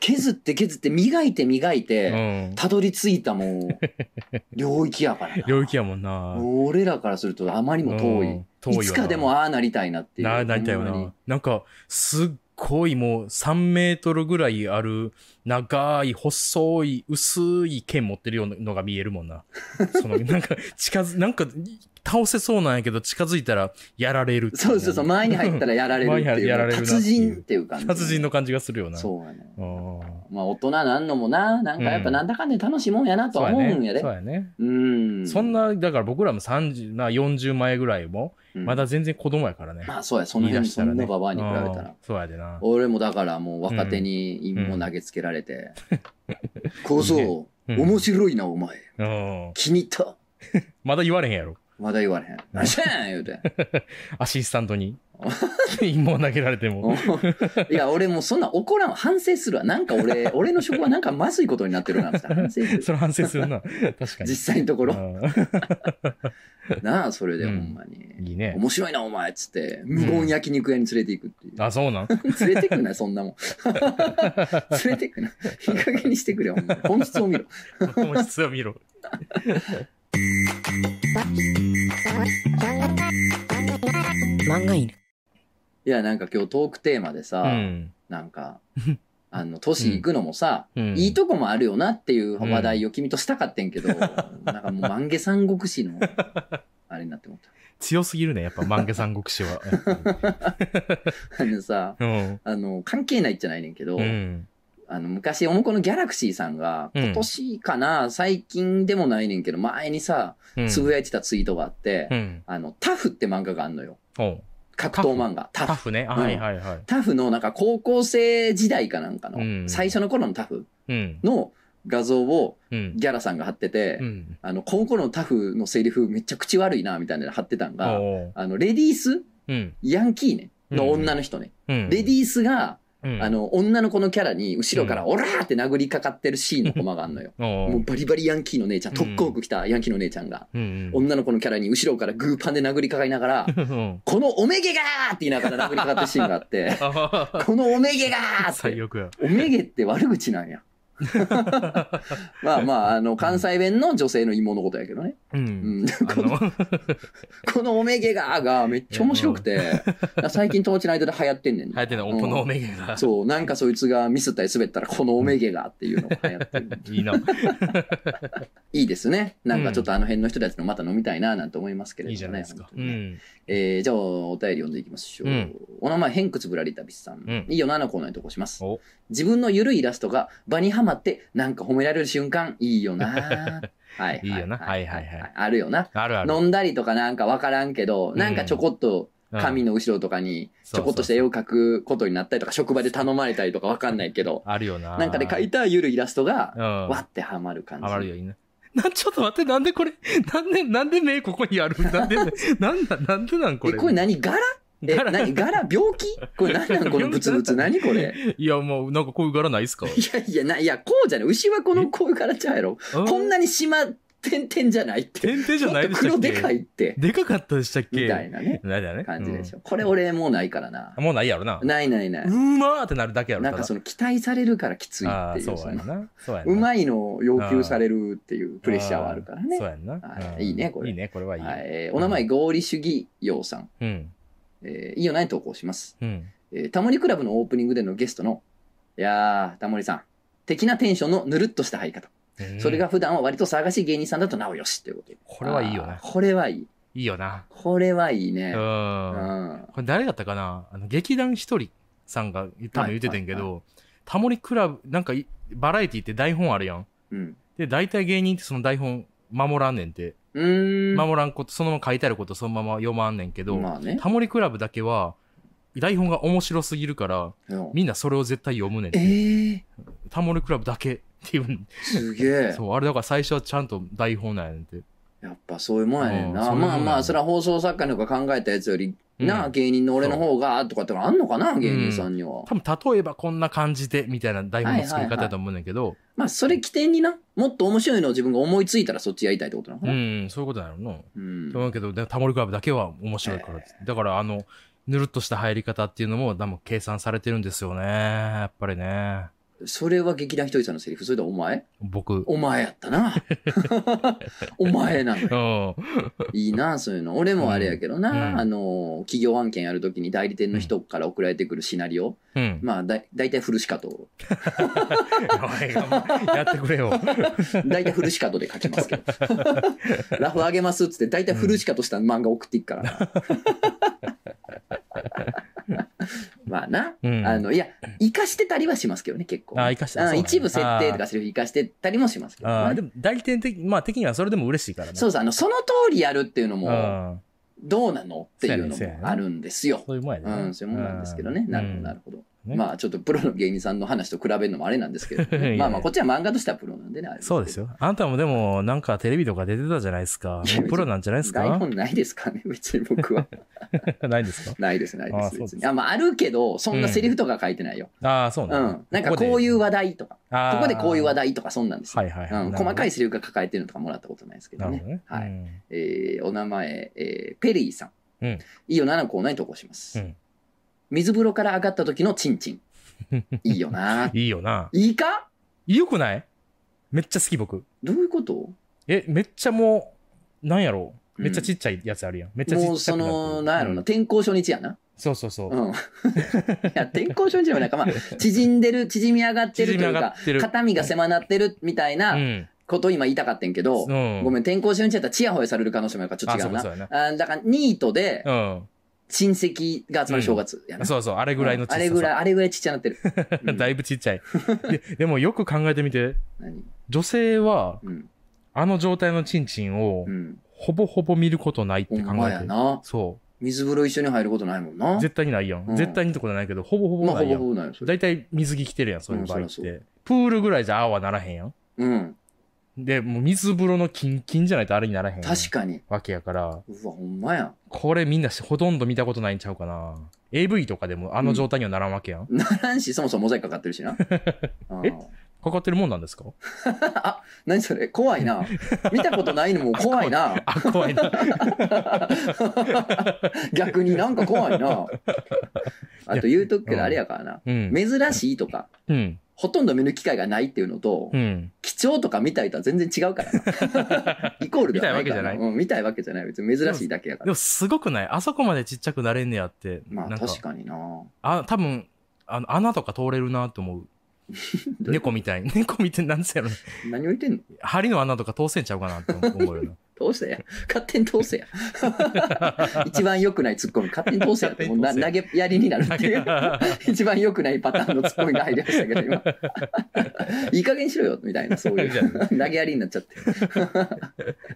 S1: 削って削って磨いて磨いて、たどり着いたもう、領域やからな。
S2: 領域やもんな。
S1: 俺らからするとあまりにも遠い。遠いいつかでもああなりたいなっていう。
S2: な、なりたいよな。なんか、すっごいもう3メートルぐらいある長い細い薄い剣持ってるようなのが見えるもんな。そのなんか近づ、なんか倒せそうなんやけど近づいたらやられる
S1: そうそうそう、前に入ったらやられるっていう。やられる達人っていう感じ。
S2: 達人の感じがするよな。
S1: そうやね。まあ大人なんのもな、なんかやっぱなんだかんで楽しいもんやなと思うんやで。
S2: そうやね。うん。そんな、だから僕らも30、な40前ぐらいも、まだ全然子供やからね。
S1: まあそうや、その辺そんなババアに比べたら。
S2: そうやでな。
S1: 俺もだからもう若手に陰謀投げつけられて、小僧、面白いなお前。気に入った。
S2: まだ言われへんやろ。
S1: まだ言われへん。何しゃん言うて。
S2: アシスタントに。陰謀投げられても。
S1: いや、俺もそんな怒らん。反省するわ。なんか俺、俺の職はなんかまずいことになってるな、反省する。
S2: それ反省するな。確かに。
S1: 実際のところ。なあ、それでほんまに。
S2: いいね。
S1: 面白いな、お前っつって、無言焼肉屋に連れて行くっていう。
S2: あ、そうなん？
S1: 連れてくな、そんなもん。連れてくな。いい加減にしてくれよ、本質を見ろ。
S2: 本質を見ろ。
S1: 漫画犬。いや、なんか今日トークテーマでさ、うん、なんか、あの、年行くのもさ、うん、いいとこもあるよなっていう話題を君としたかってんけど、うん、なんかもう万華三国志の、あれになって思った。
S2: 強すぎるね、やっぱ万華三国志は。
S1: あのさ、うん、あの、関係ないじゃないねんけど、あの、昔、おもこのギャラクシーさんが、今年かな、最近でもないねんけど、前にさ、つぶやいてたツイートがあって、あの、タフって漫画があんのよ。格闘漫画。
S2: タフ。タフね。はいはいはい。
S1: タフのなんか高校生時代かなんかの、最初の頃のタフの画像をギャラさんが貼ってて、うん、あの、高校のタフのセリフめっちゃ口悪いな、みたいなの貼ってたんが、あの、レディース、うん、ヤンキーね、の女の人ね。レディースが、あの、女の子のキャラに後ろからオラーって殴りかかってるシーンのコマがあんのよ。もうバリバリヤンキーの姉ちゃん、特攻服着たヤンキーの姉ちゃんが、女の子のキャラに後ろからグーパンで殴りかかりながら、このおめげがーって言いながら殴りかかってるシーンがあって、このおめげがーって。おめげって悪口なんや。まあまあ、あの、関西弁の女性の芋のことやけどね。うん。うん、この、このおめげががめっちゃ面白くて、最近友達の間で流行ってんねん。
S2: 流行ってんの、このおめげが。
S1: そう、なんかそいつがミスったり滑ったら、このおめげがっていうのが流行ってる。いいな。いいですね。なんかちょっとあの辺の人たちのまた飲みたいななんて思いますけれどもね。いいじゃないですか。うん。えー、じゃあお便り読んでいきましょう。うん、お名前、偏屈ぶらり旅さん。うん、いいよなのコーナーに投稿します。自分のゆるいイラストが場にはまってなんか褒められる瞬間、いいよな はい。
S2: いいよな。はいはいはい。
S1: あるよな。あるある。飲んだりとかなんかわからんけど、なんかちょこっと、紙の後ろとかにちょこっとした絵を描くことになったりとか、職場で頼まれたりとかわかんないけど。
S2: あるよな。
S1: なんかで描いたゆるイラストが、わってはまる感じ。は
S2: まるよいいね。な、ちょっと待って、なんでこれ、なんで、なんで目ここにある？なんで、なんだ、なんでなんこれ？
S1: え、これ何柄？え、何柄？病気？これ何なん？このブツブツ。何これ？
S2: いや、もうなんかこういう柄ないっすか？い
S1: やいや、な、いや、こうじゃない。牛はこのこういう柄ちゃうやろ。こんなにしま、点々じゃないって。
S2: 点々じゃないでしたっけ？黒
S1: でかいって。
S2: でかかったでしたっけ？
S1: みたいなね。
S2: ないだね。
S1: 感じでしょ。うん、これ俺もうないからな。
S2: もうないやろな。
S1: ないないない。う
S2: まーってなるだけやろ。
S1: なんかその期待されるからきついっていう。
S2: そうやな。そうや
S1: な。うまいのを要求されるっていうプレッシャーはあるからね。
S2: そうやな。
S1: いいね、これ。
S2: いいね、これはいい。
S1: はい、お名前、合理主義用さん。うん。えー、いいよない投稿します。うん。えー、タモリクラブのオープニングでのゲストの、いやー、タモリさん、的なテンションのぬるっとした入り方。それが普段は割と騒がしい芸人さんだとなおよしっていうこと
S2: これはいいよな。
S1: これはいい。
S2: いいよな。
S1: これはいいね。う
S2: ん。これ誰だったかな？あの、劇団ひとりさんが多分言ってたんけど、はいはいはい、タモリクラブ、なんかバラエティって台本あるやん。うん。で、大体芸人ってその台本守らんねんて。うん。守らんこと、そのまま書いてあることそのまま読まんねんけど、まあね、タモリクラブだけは、台本が面白すぎるから、みんなそれを絶対読むねんて。えー、タモリクラブだけっていう。
S1: すげえ。
S2: そう、あれだから最初はちゃんと台本なんやねんて。
S1: やっぱそういうもんやねんな。まあまあ、それは放送作家のが考えたやつより、なあ、芸人の俺の方が、とかってあんのかな、芸人さんには。
S2: 多分、例えばこんな感じで、みたいな台本の作り方だと思うんだけど。
S1: まあ、それ起点にな、もっと面白いのを自分が思いついたらそっちやりたいってことなの
S2: うん、そういうことなのな。うん。と思うけど、タモリクラブだけは面白いから。だから、あの、ぬるっとした入り方っていうのも、多分計算されてるんですよね。やっぱりね。
S1: それは劇団ひとりさんのセリフ？それでお前？
S2: 僕。
S1: お前やったな。お前なのいいな、そういうの。俺もあれやけどな、うん、あの、企業案件やるときに代理店の人から送られてくるシナリオ。うん、まあ、だ、だいたいフルシカト。
S2: やってくれよ。
S1: だいたいフルシカトで書きますけど。ラフあげますっつって、だいたいフルシカトした漫画送っていくからな。まあな、うん、あの、いや、生かしてたりはしますけどね、結構。
S2: あ、生かしてた、
S1: 一部設定とかセリフ生かしてたりもしますけど、ね、
S2: あでも、代理店的、まあ、的にはそれでも嬉しいからね。
S1: そうそう、あの、その通りやるっていうのも、どうなのっていうのもあるんですよ。
S2: そういうもんやね。
S1: うん、そういうもんなんですけどね。なるほど、なるほど。ね、まあちょっとプロの芸人さんの話と比べるのもあれなんですけど、ね、まあまあこっちは漫画としてはプロなんでね、
S2: そうですよ。あんたもでもなんかテレビとか出てたじゃないですか。もうプロなんじゃないですか？
S1: 台本ないですかね、別に僕は。
S2: ないですか？
S1: ないです、ないです。別に。あ、まああるけど、そんなセリフとか書いてないよ。
S2: うん、ああ、そうなん、
S1: うん。なんかこういう話題とか、ここでこういう話題とかそんなんですよ。はいはい、はいうん、細かいセリフが書かれてるのとかもらったことないですけどね。ねはい。うん、えー、お名前、えー、ペリーさん。うん。いいよ7コーナーに投稿します。うん。水風呂から上がった時のチンチン。いいよな。
S2: いいよな。
S1: いいか？
S2: よくない？めっちゃ好き僕。
S1: どういうこと？
S2: え、めっちゃもう、なんやろ？めっちゃちっちゃいやつあるやん。めっちゃちっちゃい。もう
S1: その、なんやろな、転校初日やな。
S2: そうそうそう。うん。い
S1: や、転校初日でもなんかまあ、縮んでる、縮み上がってるというか、肩身が狭なってるみたいな、ことを今言いたかったんけど、ごめん、転校初日やったらチヤホヤされる可能性もあるからちょっと違うな。あ、そうそうあだから、ニートで、うん。親戚が集まる正月やな、
S2: うん、そうそう、あれぐらいの
S1: ちっちゃい。あれぐらい、あれぐらいちっちゃなってる。
S2: だいぶちっちゃい。ででもよく考えてみて、女性は、うん、あの状態のチンチンを、ほぼほぼ見ることないって考えて。
S1: な。
S2: そ
S1: う。水風呂一緒に入ることないもんな。
S2: 絶対にないやん。うん、絶対にってことないけど、ほぼほぼないやん。まあ、ほぼほぼないだいたい水着着てるやん、そういう場合って。プールぐらいじゃああはならへんやん。
S1: うん。
S2: で、もう水風呂のキンキンじゃないとあれにならへん。
S1: 確かに。
S2: わけやから。う
S1: わ、ほんまや。
S2: これみんなほとんど見たことないんちゃうかな。AV とかでもあの状態にはならんわけやん。
S1: ならんし、そもそもモザイクかかってるしな。
S2: え？かかってるもんなんですか？
S1: あ、何それ？怖いな。見たことないのも怖いな。
S2: あ、怖いな。
S1: 逆になんか怖いな。あと言うとくけどあれやからな。うん、珍しいとか。うんほとんど見る機会がないっていうのと、うん、貴重とか見たいとは全然違うからな。イコールではないから。見たいわけじゃない？うん、見たいわけじゃない。別に珍しいだけやから。
S2: でもすごくない？あそこまでちっちゃくなれんねやって。
S1: まあ確かにな。
S2: あ、多分、あの、穴とか通れるなって思う。猫みたい。猫みたいなんですやろ、
S1: 何を言ってんの？
S2: 針の穴とか通せんちゃうかなって思うよな。
S1: 通せや。勝手に通せや。一番良くないツッコミ、勝手に通せやって、もうな投げやりになるっていう。一番良くないパターンのツッコミが入りましたけど、今。いい加減しろよ、みたいな、そういう。投げやりになっちゃって。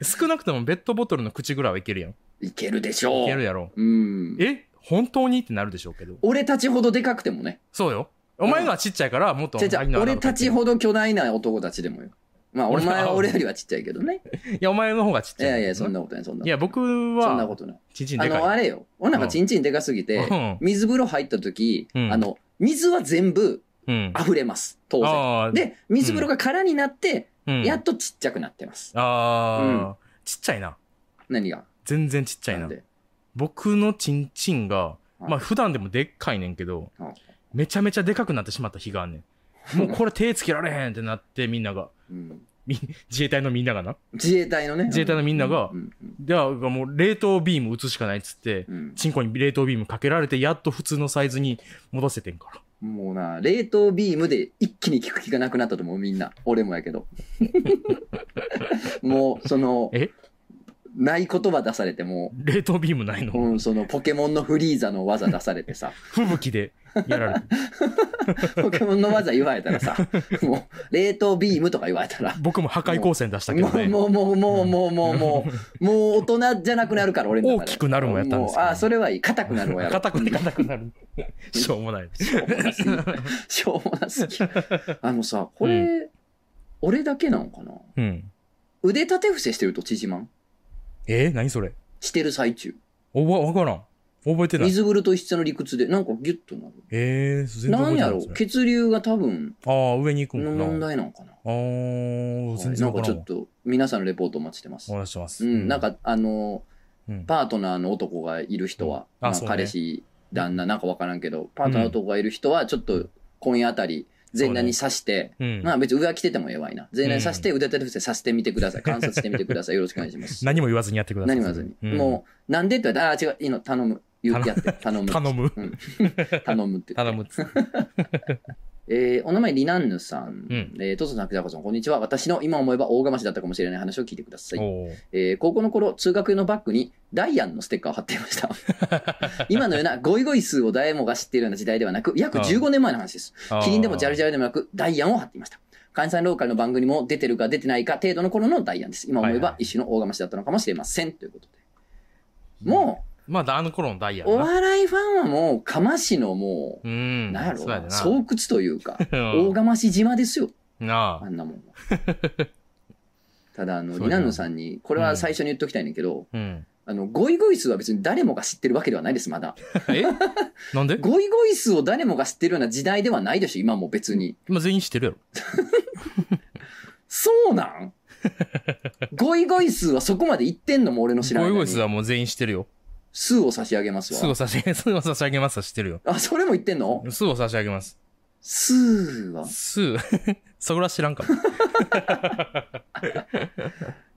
S2: 少なくともペットボトルの口ぐらいはいけるやん。
S1: いけるでしょ
S2: う。いけるやろ。うん。え？本当にってなるでしょうけど。
S1: 俺たちほどでかくてもね。
S2: そうよ。お前のはちっちゃいから、もっと。
S1: 俺たちほど巨大な男たちでもよ。まあ、お前は俺よりはちっちゃいけどね。
S2: いや、お前の方がちっちゃ
S1: い。いやいや、そんなことない、そんな。
S2: いや、僕は、
S1: そんなことない。
S2: ちんちんでかい。
S1: あの、あれよ。俺なんかちんちんでかすぎて、水風呂入った時、あの、水は全部、溢れます。当然。で、水風呂が空になって、やっとちっちゃくなってます。
S2: ああ、ちっちゃいな。
S1: 何が？
S2: 全然ちっちゃいな。僕のちんちんが、まあ普段でもでっかいねんけど、めちゃめちゃでかくなってしまった日があんねん。もうこれ手つけられへんってなってみんなが。うん 自衛隊のみんながな？
S1: 自衛隊のね。
S2: 自衛隊のみんなが、じゃあもう冷凍ビーム打つしかないっつって、うん、チンコに冷凍ビームかけられて、やっと普通のサイズに戻せてんから。
S1: もうな、冷凍ビームで一気に効く気がなくなったと思う、みんな。俺もやけど。もう、その、え？ない言葉出されても。
S2: 冷凍ビームないの？
S1: うん、そのポケモンのフリーザの技出されてさ。
S2: 吹雪でやられ
S1: て。ポケモンの技言われたらさ、もう、冷凍ビームとか言われたら。
S2: 僕も破壊光線出したけどね。
S1: もう、もう、もう、もう、もう、もう、もう大人じゃなくなるから、俺
S2: の大きくなるもやったんです
S1: ああ、それはいい。硬くなるもや
S2: 硬く、硬くなる。しょうもない。
S1: しょうもなすぎ。しょうもなすぎ。あのさ、これ、俺だけなのかな？うん。腕立て伏せしてると縮まん？
S2: えー、何それ？
S1: してる最中。
S2: おば、わからん。覚えてない。
S1: 水風呂と一緒の理屈で、なんかギュッとなる。
S2: ええ
S1: なんやろ？血流が多分、
S2: ああ、上に行く
S1: んかな。問題なのかな。ああ、全然なんかちょっと、皆さんのレポートお待ちしてます。
S2: お待ちしてます。
S1: うん、なんか、あの、パートナーの男がいる人は、まあ、彼氏、旦那、なんかわからんけど、パートナーの男がいる人は、ちょっと、今夜あたり、全裸に刺して、うん、まあ別に上着ててもええわいな。全裸に刺して、腕立て伏せさせてみてください。観察してみてください。よろしくお願いします。
S2: 何も言わずにやってください。
S1: 何も言わずに。うん、もう、なんでって言われたら、ああ、違う、いいの、頼む。言ってやって、頼む。
S2: 頼む。
S1: うん、頼むって。
S2: 頼むって。
S1: えー、お名前リナンヌさん。うん、えー、トソさん、クザコさん、こんにちは。私の今思えば大釜しだったかもしれない話を聞いてください。えー、高校の頃、通学用のバッグにダイアンのステッカーを貼っていました。今のようなゴイゴイ数を誰もが知っているような時代ではなく、約15年前の話です。キリンでもジャルジャルでもなく、ダイアンを貼っていました。関西ローカルの番組も出てるか出てないか程度の頃のダイアンです。今思えば一種の大釜しだったのかもしれません。ということで。もう、
S2: まあ、あの頃のダイヤ
S1: お笑いファンはもう、かましのもう、うん、なんやろ、う巣窟というか、大釜し島ですよ。なあ。あんなもん ただ、あの、リナンヌさんに、これは最初に言っときたいねんけど、うん、あの、ゴイゴイスは別に誰もが知ってるわけではないです、まだ。
S2: え？なんで？
S1: ゴイゴイスを誰もが知ってるような時代ではないでしょ、今も別に。
S2: 今全員知ってるやろ。
S1: そうなん？ゴイゴイスはそこまで言ってんのも俺の知らない。
S2: ゴイゴイスはもう全員知ってるよ。
S1: 数を差し上げますわ。
S2: 数を差し上げ、数を差し上げますは知ってるよ。
S1: あ、それも言ってんの？
S2: 数を差し上げます。
S1: 数は？
S2: 数 そこら知らんかも。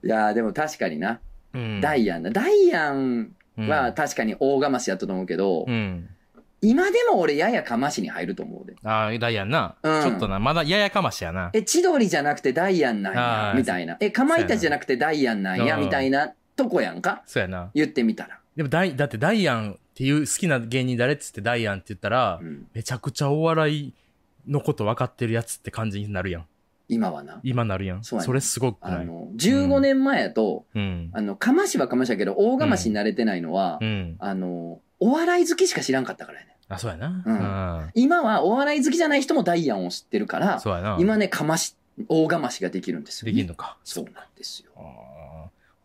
S1: いやでも確かにな。うん、ダイアンだ。ダイアンは確かに大がましやったと思うけど、うん、今でも俺ややかましに入ると思うで。
S2: ああ、ダイアンな、うん。ちょっとな、まだややかましやな。
S1: え、千鳥じゃなくてダイアンなんや、みたいな。え、かまいたちじゃなくてダイアンなんや、みたいなとこやんか？
S2: そうやな。
S1: 言ってみたら。
S2: でもだい、だってダイアンっていう好きな芸人誰っつってダイアンって言ったら、うん、めちゃくちゃお笑いのこと分かってるやつって感じになるやん。
S1: 今はな。
S2: 今なるやん。そそれすごくない？あ
S1: の、15年前やと、うん、あの、かましはかましやけど、大かましになれてないのは、うん、あの、お笑い好きしか知らんかったからやね。
S2: あ、そうやな。
S1: うん。今はお笑い好きじゃない人もダイアンを知ってるから、そうやな。今ね、かまし大釜しができるんですよ、
S2: ね、できるのか。
S1: そうなんですよ。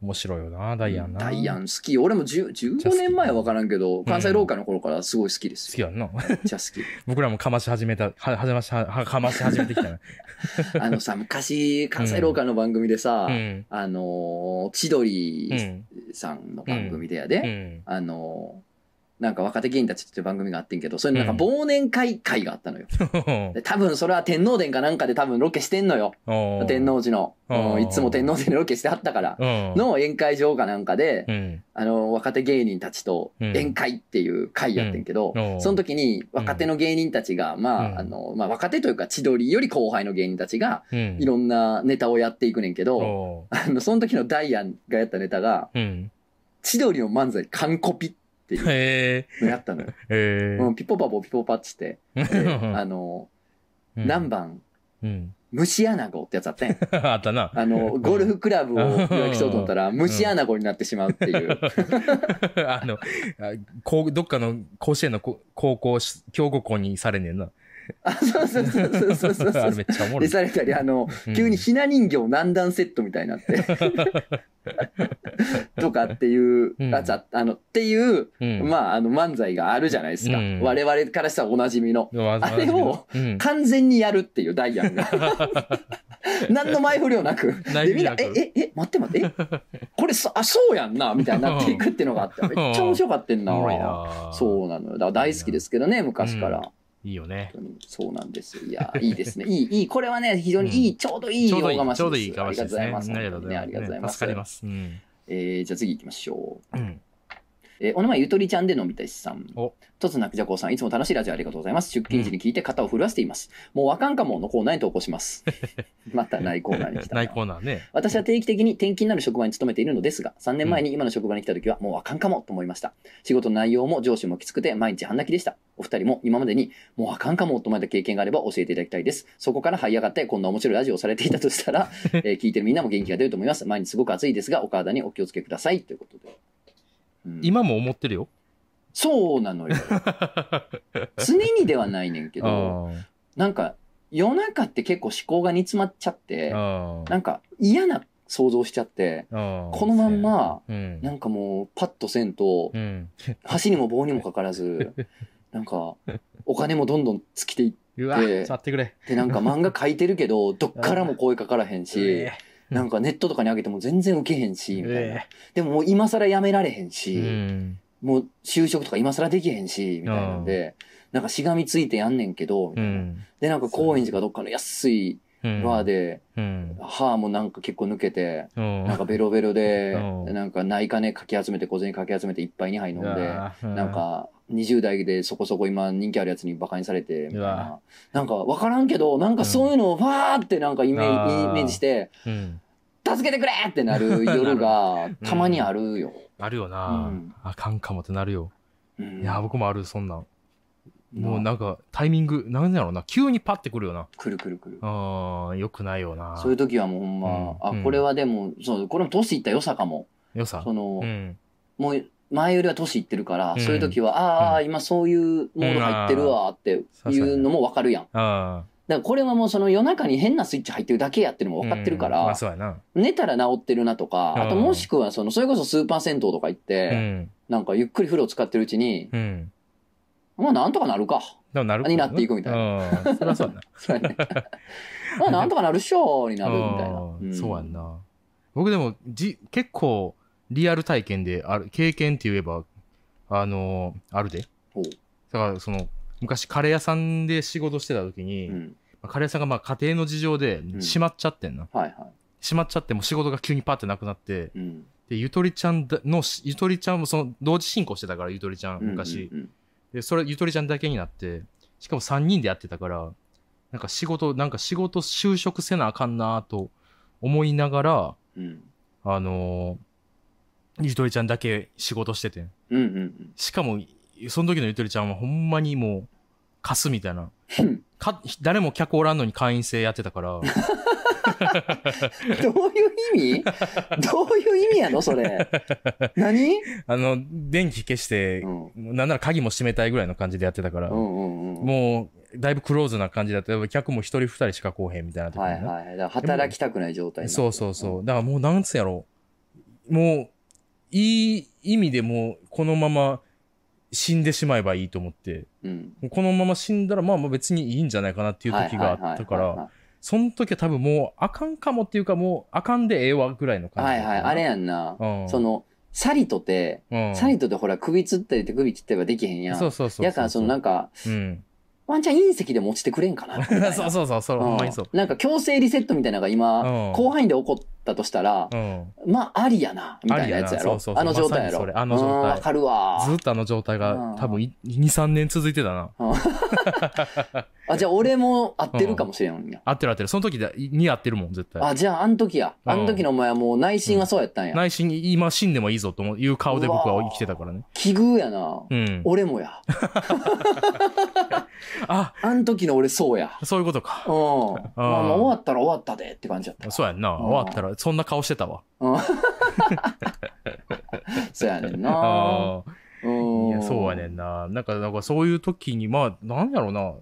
S2: 面白いよな、ダイアンな。
S1: ダイアン好き。俺も15年前は分からんけど、関西ローカルの頃からすごい好きです
S2: よ。好きやんな。
S1: めっちゃ好き。
S2: 僕らもかまし始めた、は、はじまし、は、かまし始めてきた
S1: あのさ、昔、関西ローカルの番組でさ、うん、あの、千鳥さんの番組でやで、あの、なんか若手芸人たちっていう番組があってんけど、それなんか忘年会会があったのよ。で多分それは天皇殿かなんかで多分ロケしてんのよ。天皇寺の。いつも天皇殿でロケしてはったから。の宴会場かなんかで、あの、若手芸人たちと宴会っていう会やってんけど、その時に若手の芸人たちが、まあ、あの、まあ若手というか千鳥より後輩の芸人たちが、いろんなネタをやっていくねんけど、あの、その時のダイアンがやったネタが、千鳥の漫才完コピって、っていうのやったのよ。へうん、ピポパポピポパっつって、あの、何番、うん。虫穴子ってやつあったん
S2: あったな。
S1: あの、ゴルフクラブを予約しようと思ったら、虫穴子になってしまうっていう。
S2: あの、こうどっかの甲子園の高校、強豪校にされねえな。
S1: あ、そうそうそうそうそうそう。あれめっちゃおもろい。で、されたり、あの、急にひな人形何段セットみたいになって。とかっていう、あ、ざ、あの、っていう、まあ、あの、漫才があるじゃないですか。我々からしたらおなじみの。あれを、完全にやるっていうダイアンが。何の前振りもなく。で、みんな、え、え、え、待って待って、これあ、そうやんな、みたいになっていくっていうのがあって、めっちゃ面白かったんな。そうなのよ。だから大好きですけどね、昔から。
S2: いいよね。
S1: そうなんですいや、いいですね。いい、いい。これはね、非常にいい、ちょうどいい洋
S2: 釜
S1: しちょ
S2: うどいい釜しですね。ありがとうございます。
S1: ありがとうございます。
S2: 助かります。うん、
S1: えー、じゃあ次行きましょう。うんえー、お名前ゆとりちゃんでのみたしさん。とつなくじゃこうさん、いつも楽しいラジオありがとうございます。出勤時に聞いて肩を震わせています。うん、もうわかんかものコーナーに投稿します。またないコーナーに来た。
S2: ないコーナーね。
S1: 私は定期的に転勤になる職場に勤めているのですが、3年前に今の職場に来た時はもうわかんかもと思いました。仕事の内容も上司もきつくて毎日半泣きでした。お二人も今までにもうあかんかもと思った経験があれば教えていただきたいです。そこから這い上がってこんな面白いラジオをされていたとしたら、えー、聞いてるみんなも元気が出ると思います。毎日すごく暑いですが、お体にお気をつけください。ということで。
S2: うん、今も思ってるよ。
S1: そうなのよ。常にではないねんけど、なんか夜中って結構思考が煮詰まっちゃって、なんか嫌な想像しちゃって、このまんま、なんかもうパッとせんと、橋にも棒にもかからず、なんかお金もどんどん尽きていって、
S2: ってくれ。
S1: で、なんか漫画書いてるけど、どっからも声かからへんし、なんかネットとかに上げても全然受けへんし、みたいな。でももう今更やめられへんし、もう就職とか今更できへんし、みたいなんで、なんかしがみついてやんねんけど、うん、で、なんか高円寺かどっかの安いバーで、うん、歯もなんか結構抜けて、うん、なんかベロベロで、なんかない金かき集めて小銭かき集めていっぱいに杯飲んで、なんか20代でそこそこ今人気あるやつにバカにされて、みたいな。なんかわからんけど、なんかそういうのをファーってなんかイメージして、助けてくれってなる夜がたまにあるよ。
S2: あるよな、うん、あかんかもってなるよ。うん、いや、僕もある、そんなん。もうなんか、タイミング、なんだろうな、急にパッてくるよな。
S1: くるくるくる。
S2: ああ、よくないよな。
S1: そういう時はもうほんま、うん、あ、これはでも、そう、これも年いった良さかも。
S2: 良さ。
S1: その、もう、前よりは年いってるから、そういう時は、ああ、今そういうモード入ってるわっていうのもわかるやん。ああ。だからこれはもうその夜中に変なスイッチ入ってるだけやってるのも分かってるから、寝たら治ってるなとか、あともしくはその、それこそスーパー銭湯とか行って、なんかゆっくり風呂使ってるうちに、まあなんとかなるか。
S2: なる
S1: になっていくみたいな。
S2: そりゃそうやな。そうやね。
S1: まあなんとかなるっしょになるみたいな。
S2: そうやんな。僕でもじ、結構リアル体験である、経験って言えば、あのあるで。だからその、昔カレー屋さんで仕事してた時に、うん、カレー屋さんがまあ家庭の事情で閉まっちゃってんな。うんはいはい、閉まっちゃっても仕事が急にパッてなくなって、うん、で、ゆとりちゃんの、ゆとりちゃんもその同時進行してたから、ゆとりちゃん昔。うんうんうん、で、それゆとりちゃんだけになって、しかも3人でやってたから、なんか仕事、なんか仕事就職せなあかんなと思いながら、うん、あのー、ゆとりちゃんだけ仕事してて、うんうんうん、しかも、その時のゆとりちゃんはほんまにもう、貸すみたいな。か誰も客おらんのに会員制やってたから。どう
S1: いう意味？どういう意味やの？それ。何？
S2: あの、電気消して、うん、なんなら鍵も閉めたいぐらいの感じでやってたから、うんうんうん、もだいぶクローズな感じだと、客も一人二人しか来おへんみたいな時に、
S1: ね。はいはい。だから働きたくない状態
S2: そうそうそう。だからもうなんつやろ。う。もう、いい意味でもう、このまま死んでしまえばいいと思って、うん、このまま死んだらまあまあ別にいいんじゃないかなっていう時があったから、その時は多分もうあかんかもっていうかもうあかんでええわぐらいの感
S1: じ。はいはい。あれやんな。うん、その、サリトって、うん、サリトってほら首つったりって首切ったりはできへんやん。そうそうそうやからそのなんか、うん、ワンチャン隕石でも落ちてくれんかな
S2: そうそうそう、そ
S1: う、
S2: ほんまにそう。
S1: なんか強制リセットみたいなのが今、広範囲で起こったとしたら、まあ、ありやな、みたいなやつやろ。あの状態やろ。
S2: あの状態。
S1: わかるわ。
S2: ずっとあの状態が多分2、3年続いてたな。
S1: あ、じゃあ俺も合ってるかもしれんや。
S2: 合ってる合ってる。その時に合ってるもん、絶対。
S1: あ、じゃああの時や。あの時のお前はもう内心はそうやったんや。
S2: 内心、今死んでもいいぞという顔で僕は生きてたからね。
S1: 奇遇やな。うん。俺もや。あ、あの時の俺そうや。
S2: そういうことか。
S1: うん。まあ、終わったら終わったでって感じやった。
S2: そうやんな。終わったら、そんな顔してたわ。
S1: そうやねんな。
S2: いや、そうやねんな。なんか、なんかそういう時に、まあ、なんやろうな。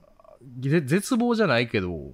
S2: 絶望じゃないけど、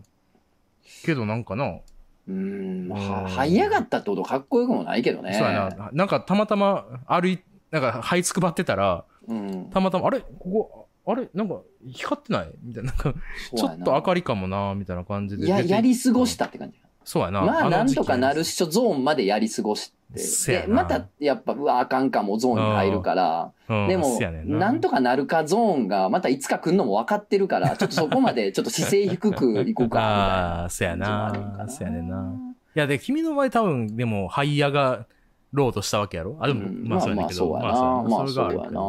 S2: けどなんかな。
S1: うん、まあ、這い上がったってことかっこよくもないけどね。
S2: そうやな。なんかたまたま歩い、なんか這いつくばってたら、うん、たまたま、あれ？ここ、あれ？なんか光ってない？みたいな。なんか、ちょっと明かりかもな、みたいな感じで。
S1: や、やり過ごしたって感じ。
S2: そうやな。
S1: まあ、なんとかなるっしょゾーンまでやり過ごして。で、また、やっぱ、うわ、あかんかもゾーンに入るから、でも、なんとかなるかゾーンが、またいつか来るのも分かってるから、ちょっとそこまで、ちょっと姿勢低く行こうか。あ
S2: あ、そやな。そやねんな。いや、で、君の場合多分、でも、ハイヤが、ロードしたわけやろ？あ、でも、まあそうやねんけど。まあ
S1: まあそうやな。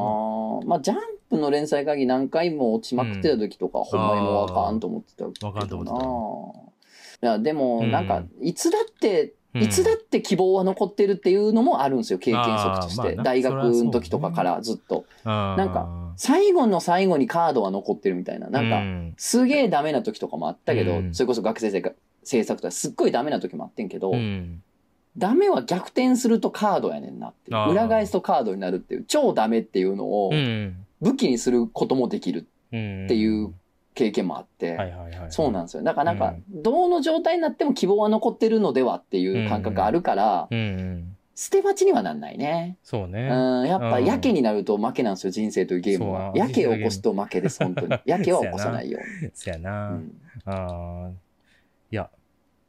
S1: まあ、ジャンプの連載会議何回も落ちまくってた時とか、ほんまにもうあかんと思ってたけど。
S2: わかんと思ってた。
S1: いや、でも、なんか、いつだって、いつだって希望は残ってるっていうのもあるんですよ、経験則として。大学の時とかからずっと。なんか、最後の最後にカードは残ってるみたいな。なんか、すげえダメな時とかもあったけど、それこそ学生制作とかすっごいダメな時もあってんけど、ダメは逆転するとカードやねんなって。裏返すとカードになるっていう、超ダメっていうのを武器にすることもできるっていう経験もあって、そうなんですよ。だからなんか、どの状態になっても希望は残ってるのではっていう感覚があるから、捨て待ちにはなんないね。
S2: そうね。
S1: うん、やっぱ、やけになると負けなんですよ、人生というゲームは。やけを起こすと負けです、本当に。やけは起こさないよう
S2: に。そやな。うん、あいや、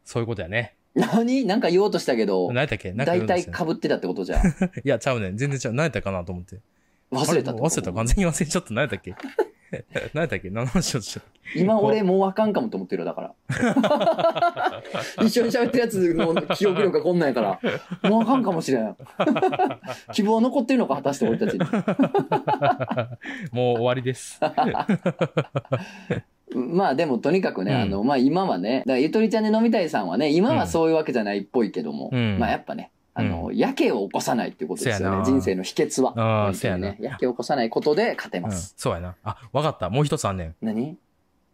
S2: そういうことやね。
S1: 何？なんか言おうとしたけど。
S2: 何やったっけ？
S1: 大体被ってたってことじゃん。い
S2: や、ちゃうねん。全然ちゃう。何やったかなと思って。
S1: 忘れた
S2: 忘れた。完全に忘れちゃった。何やったっけ？何やっけ？何の話をした
S1: 今俺もうあかんかもと思ってるよ、だから。一緒に喋ってるやつの記憶力がこんなんやから、もうあかんかもしれん。希望残ってるのか、果たして俺たちに。
S2: もう終わりです。
S1: まあでもとにかくね、うん、あの、まあ今はね、だからゆとりちゃんで飲みたいさんはね、今はそういうわけじゃないっぽいけども、うん、まあやっぱね、あの、うん、やけを起こさないっていうことですよね。人生の秘訣は。ああ、そうやね。やけを起こさないことで勝てます。
S2: うん、そうやな。あ、わかった。もう一つあんねん。
S1: 何？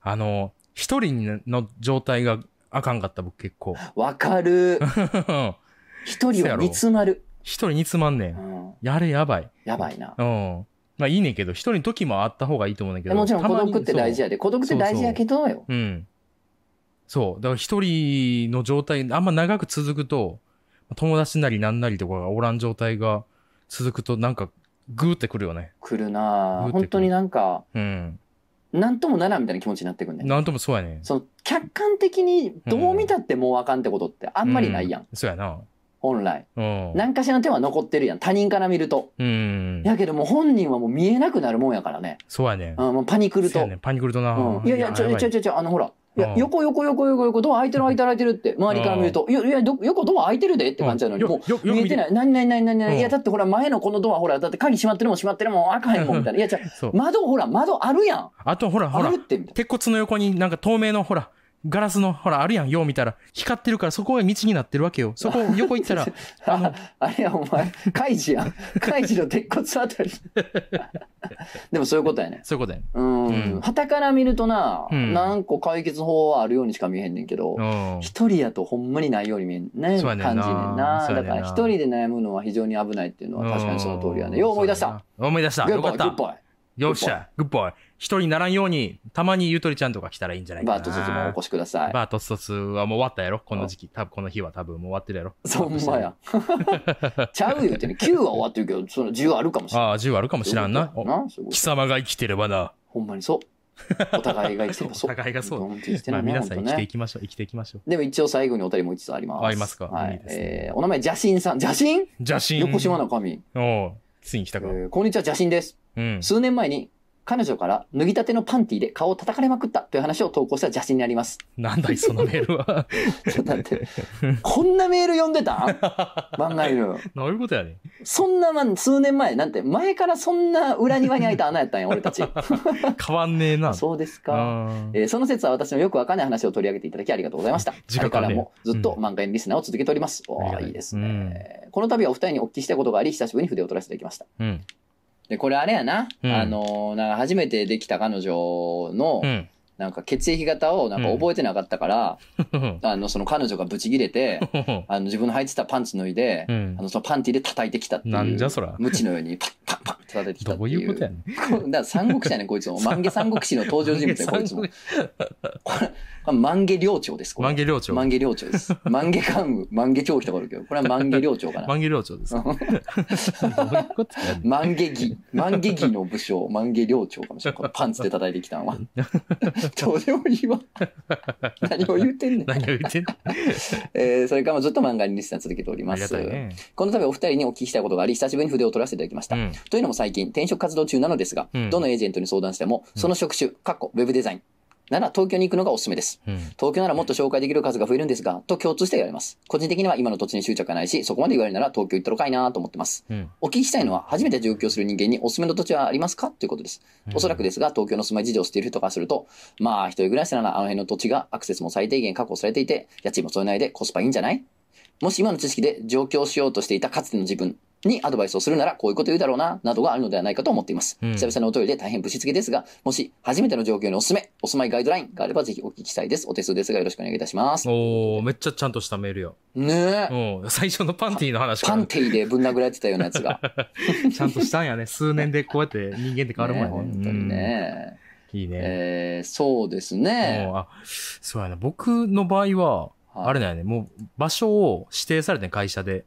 S2: あの、一人の状態があかんかった僕結構。
S1: わかる。一人は煮詰まる。
S2: 一人煮詰まんねん。うん、やれやばい。
S1: やばいな。
S2: うん。まあいいねんけど、一人の時もあった方がいいと思うんだけど。
S1: もちろん孤独って大事やで。孤独って大事やけどよ。
S2: うん。そう。だから一人の状態、あんま長く続くと、友達なりなんなりとかがおらん状態が続くとなんかグーってくるよね。
S1: くるな本当になんか、うん。なんともならんみたいな気持ちになってくんね。
S2: なんともそうやね。
S1: その客観的にどう見たってもうあかんってことってあんまりないやん。うん、
S2: そうやな。
S1: 本来。うん。何かしらの手は残ってるやん。他人から見ると。うん。やけども本人はもう見えなくなるもんやからね。
S2: そうやね。
S1: うん、もうパニクると。
S2: ね、パニクるとな。
S1: うん。いやいや、ちょ、ちょ、ちょ、ちょ、あのほら。いや、横横横横横、ドア開いてる開いてる開いてるって、周りから見ると、いや、いや、横ドア開いてるでって感じなのに、もう見えてない。何何何何何いや、だってほら、前のこのドアほら、だって鍵閉まってるもん閉まってるもん、開かへんもんみたいな。いや、じゃ 窓ほら、窓あるやん。
S2: あとほら、ほら、鉄骨の横になんか透明のほら、ガラスの、ほら、あるやん、よう見たら。光ってるから、そこが道になってるわけよ。そこ、横行ったら、
S1: あの、あれや、お前、カイジやん。カイジの鉄骨あたり。でもそういうことやね。
S2: そういうことやね。
S1: うん。旗から見るとな、うん、何個解決法はあるようにしか見えへんねんけど、一人やとほんまにないように見えんね。感じねんな。だから一人で悩むのは非常に危ないっていうのは確かにその通りやね。よう思い出した。
S2: 思い出した。
S1: よかった。
S2: よっしゃ、グッボーイ。一人にならんように、たまにゆとりちゃんとか来たらいいんじゃないかな。
S1: バートツツもお越しください。
S2: バートツツはもう終わったやろ？この時期。多分この日は多分もう終わってるやろ？
S1: そんまや。ちゃう言うてね。9は終わってるけど、その10あるかもしれない。
S2: ああ、10あるかもしらんな。貴様が生きてればな。
S1: ほんまにそう。お互いが生きてればそう。
S2: お互いがそう。まあ皆さん生きていきましょう。生きていきましょう。
S1: でも一応最後にお便りもう一つあります。
S2: ありますか？
S1: はい。えお名前、邪神さん。邪神？
S2: 邪神。
S1: 横島の神。
S2: おついに来たか。
S1: こんにちは、邪神です。うん。数年前に彼女から脱ぎたてのパンティで顔を叩かれまくったという話を投稿した邪神になります。
S2: なんだい、そのメールは。
S1: ちょっと待って。こんなメール読んでた？漫画犬。
S2: どういうことやね
S1: そんな、ま、数年前、なんて、前からそんな裏庭に開いた穴やったんや、俺たち。
S2: 変わんねえな。
S1: そうですか。えー、その説は私のよくわかんない話を取り上げていただきありがとうございました。次回からもずっと漫画犬リスナーを続けております。うん、おいいですね、うん、この度はお二人にお聞きしたいことがあり、久しぶりに筆を取らせていただきました。うんで、これあれやな。うんあのーなんか初めてできた彼女の、うん。なんか血液型をなんか覚えてなかったから、あの、その彼女がブチギレて、あの自分の履いてたパンツ脱いで、うんあのそのパンティで叩いてきたっていう。
S2: なんじゃそら
S1: 無知のようにパッパッパッ叩いてきたっていう。
S2: どういうことやね
S1: ん。だから三国志やねこいつも。万華三国志の登場人物やこいつも。これ、万華領長です。
S2: 万華領長。
S1: 万華領長です。万華関羽、万華長期とかあるけど、これは万華領長かな。
S2: 万華領長です。
S1: 万華義。万華義の武将、万華領長かもしれない。パンツで叩いてきたんは。どうでもいいわ。何を言ってんねん。
S2: 何を言ってんねん。
S1: えー、それからもずっと漫画にリスナー続けております。ね、この度お二人にお聞きしたいことがあり、久しぶりに筆を取らせていただきました。うん、というのも最近、転職活動中なのですが、うん、どのエージェントに相談しても、その職種、かっこウェブデザイン、なら東京に行くのがおすすめです。うん、東京ならもっと紹介できる数が増えるんですが、と共通して言われます。個人的には今の土地に執着がないし、そこまで言われるなら東京行ったろかいなと思ってます。うん、お聞きしたいのは、初めて上京する人間におすすめの土地はありますか？ということです。おそらくですが、東京の住まい事情をしている人からすると、まあ、一人暮らしならあの辺の土地がアクセスも最低限確保されていて、家賃もそれなりでコスパいいんじゃない？もし今の知識で上京しようとしていたかつての自分にアドバイスをするならこういうこと言うだろうな、などがあるのではないかと思っています。うん、久々のおトイレで大変ぶしつけですが、もし初めての状況におすすめ、お住まいガイドラインがあればぜひお聞きしたいです。お手数ですがよろしくお願いいたします。
S2: おー、めっちゃちゃんとしたメールよ。
S1: ね
S2: え。最初のパンティの話
S1: パンティでぶん殴られてたようなやつが。
S2: ちゃんとしたんやね。数年でこうやって人間って変わるもんね。
S1: 本当にね。
S2: いいね。
S1: えー、そうですね。
S2: あ、そうやな。僕の場合は、あれだよね。もう場所を指定されて会社で。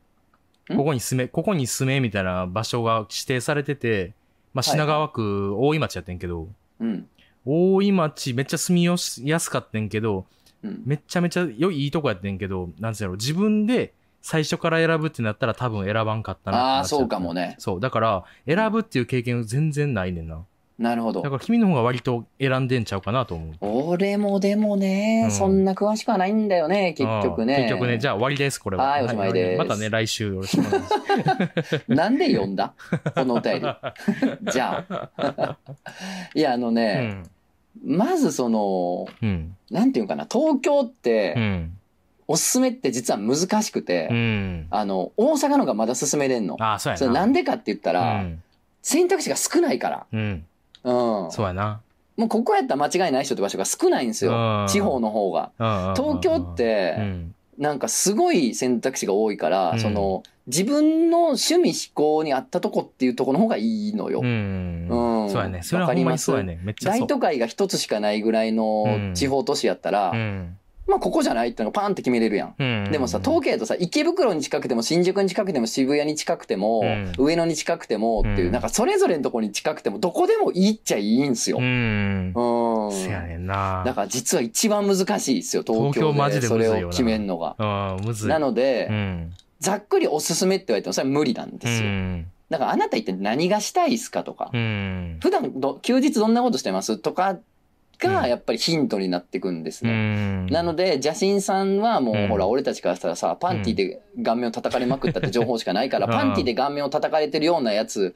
S2: ここに住め、ここに住めみたいな場所が指定されてて、まあ、品川区、大井町やってんけど、うん、大井町めっちゃ住みやすかったんけど、うん、めっちゃめちゃ良いいいとこやってんけど、なんつうやろ、自分で最初から選ぶってなったら多分選ばんかったな
S1: ああ、そうかもね。
S2: そう。だから、選ぶっていう経験全然ないねんな。
S1: なるほど。
S2: だから君の方が割と選んでんちゃうかなと思
S1: う。俺もでもね、うん、そんな詳しくはないんだよね、結局ね。
S2: 結局ね、じゃあ終わりです、これは。
S1: はい、おしまいです。
S2: またね、来週よろしくお願いしま
S1: す。なんで読んだ？このお便り。じゃあ。いや、あのね、うん、まずその、うん、なんていうかな、東京って、うんおすすめって実は難しくて、うん、あの、大阪のがまだ進めれんの。
S2: あそうやな。
S1: なんでかって言ったら、うん、選択肢が少ないから。うん、
S2: うん。そうやな。
S1: もうここやったら間違いない人って場所が少ないんですよ。地方の方が。東京って、なんかすごい選択肢が多いから、その、自分の趣味思考に合ったとこっていうとこの方がいいのよ。うん。
S2: そうやね。それはほんまにそうやね。めっちゃ
S1: 大都会が一つしかないぐらいの地方都市やったら、まあここじゃないってのがパンって決めれるやん。うん、でもさ、東京とさ、池袋に近くても新宿に近くても渋谷に近くても、うん、上野に近くてもっていう、うん、なんかそれぞれのとこに近くてもどこでもいいっちゃいいんすよ。うん。うん。
S2: せやねんな。
S1: だから実は一番難しいですよ、東京でそれを決めんのが。
S2: ああ、むず
S1: い。なので、ざっくりおすすめって言われてもそれは無理なんですよ。だからあなた一体何がしたいですかとか、普段ど休日どんなことしてます？とかがやっぱりヒントになってくんですね。なので、邪神さんはもう、ほら、俺たちからしたらさ、パンティで顔面を叩かれまくったって情報しかないから、パンティで顔面を叩かれてるようなやつ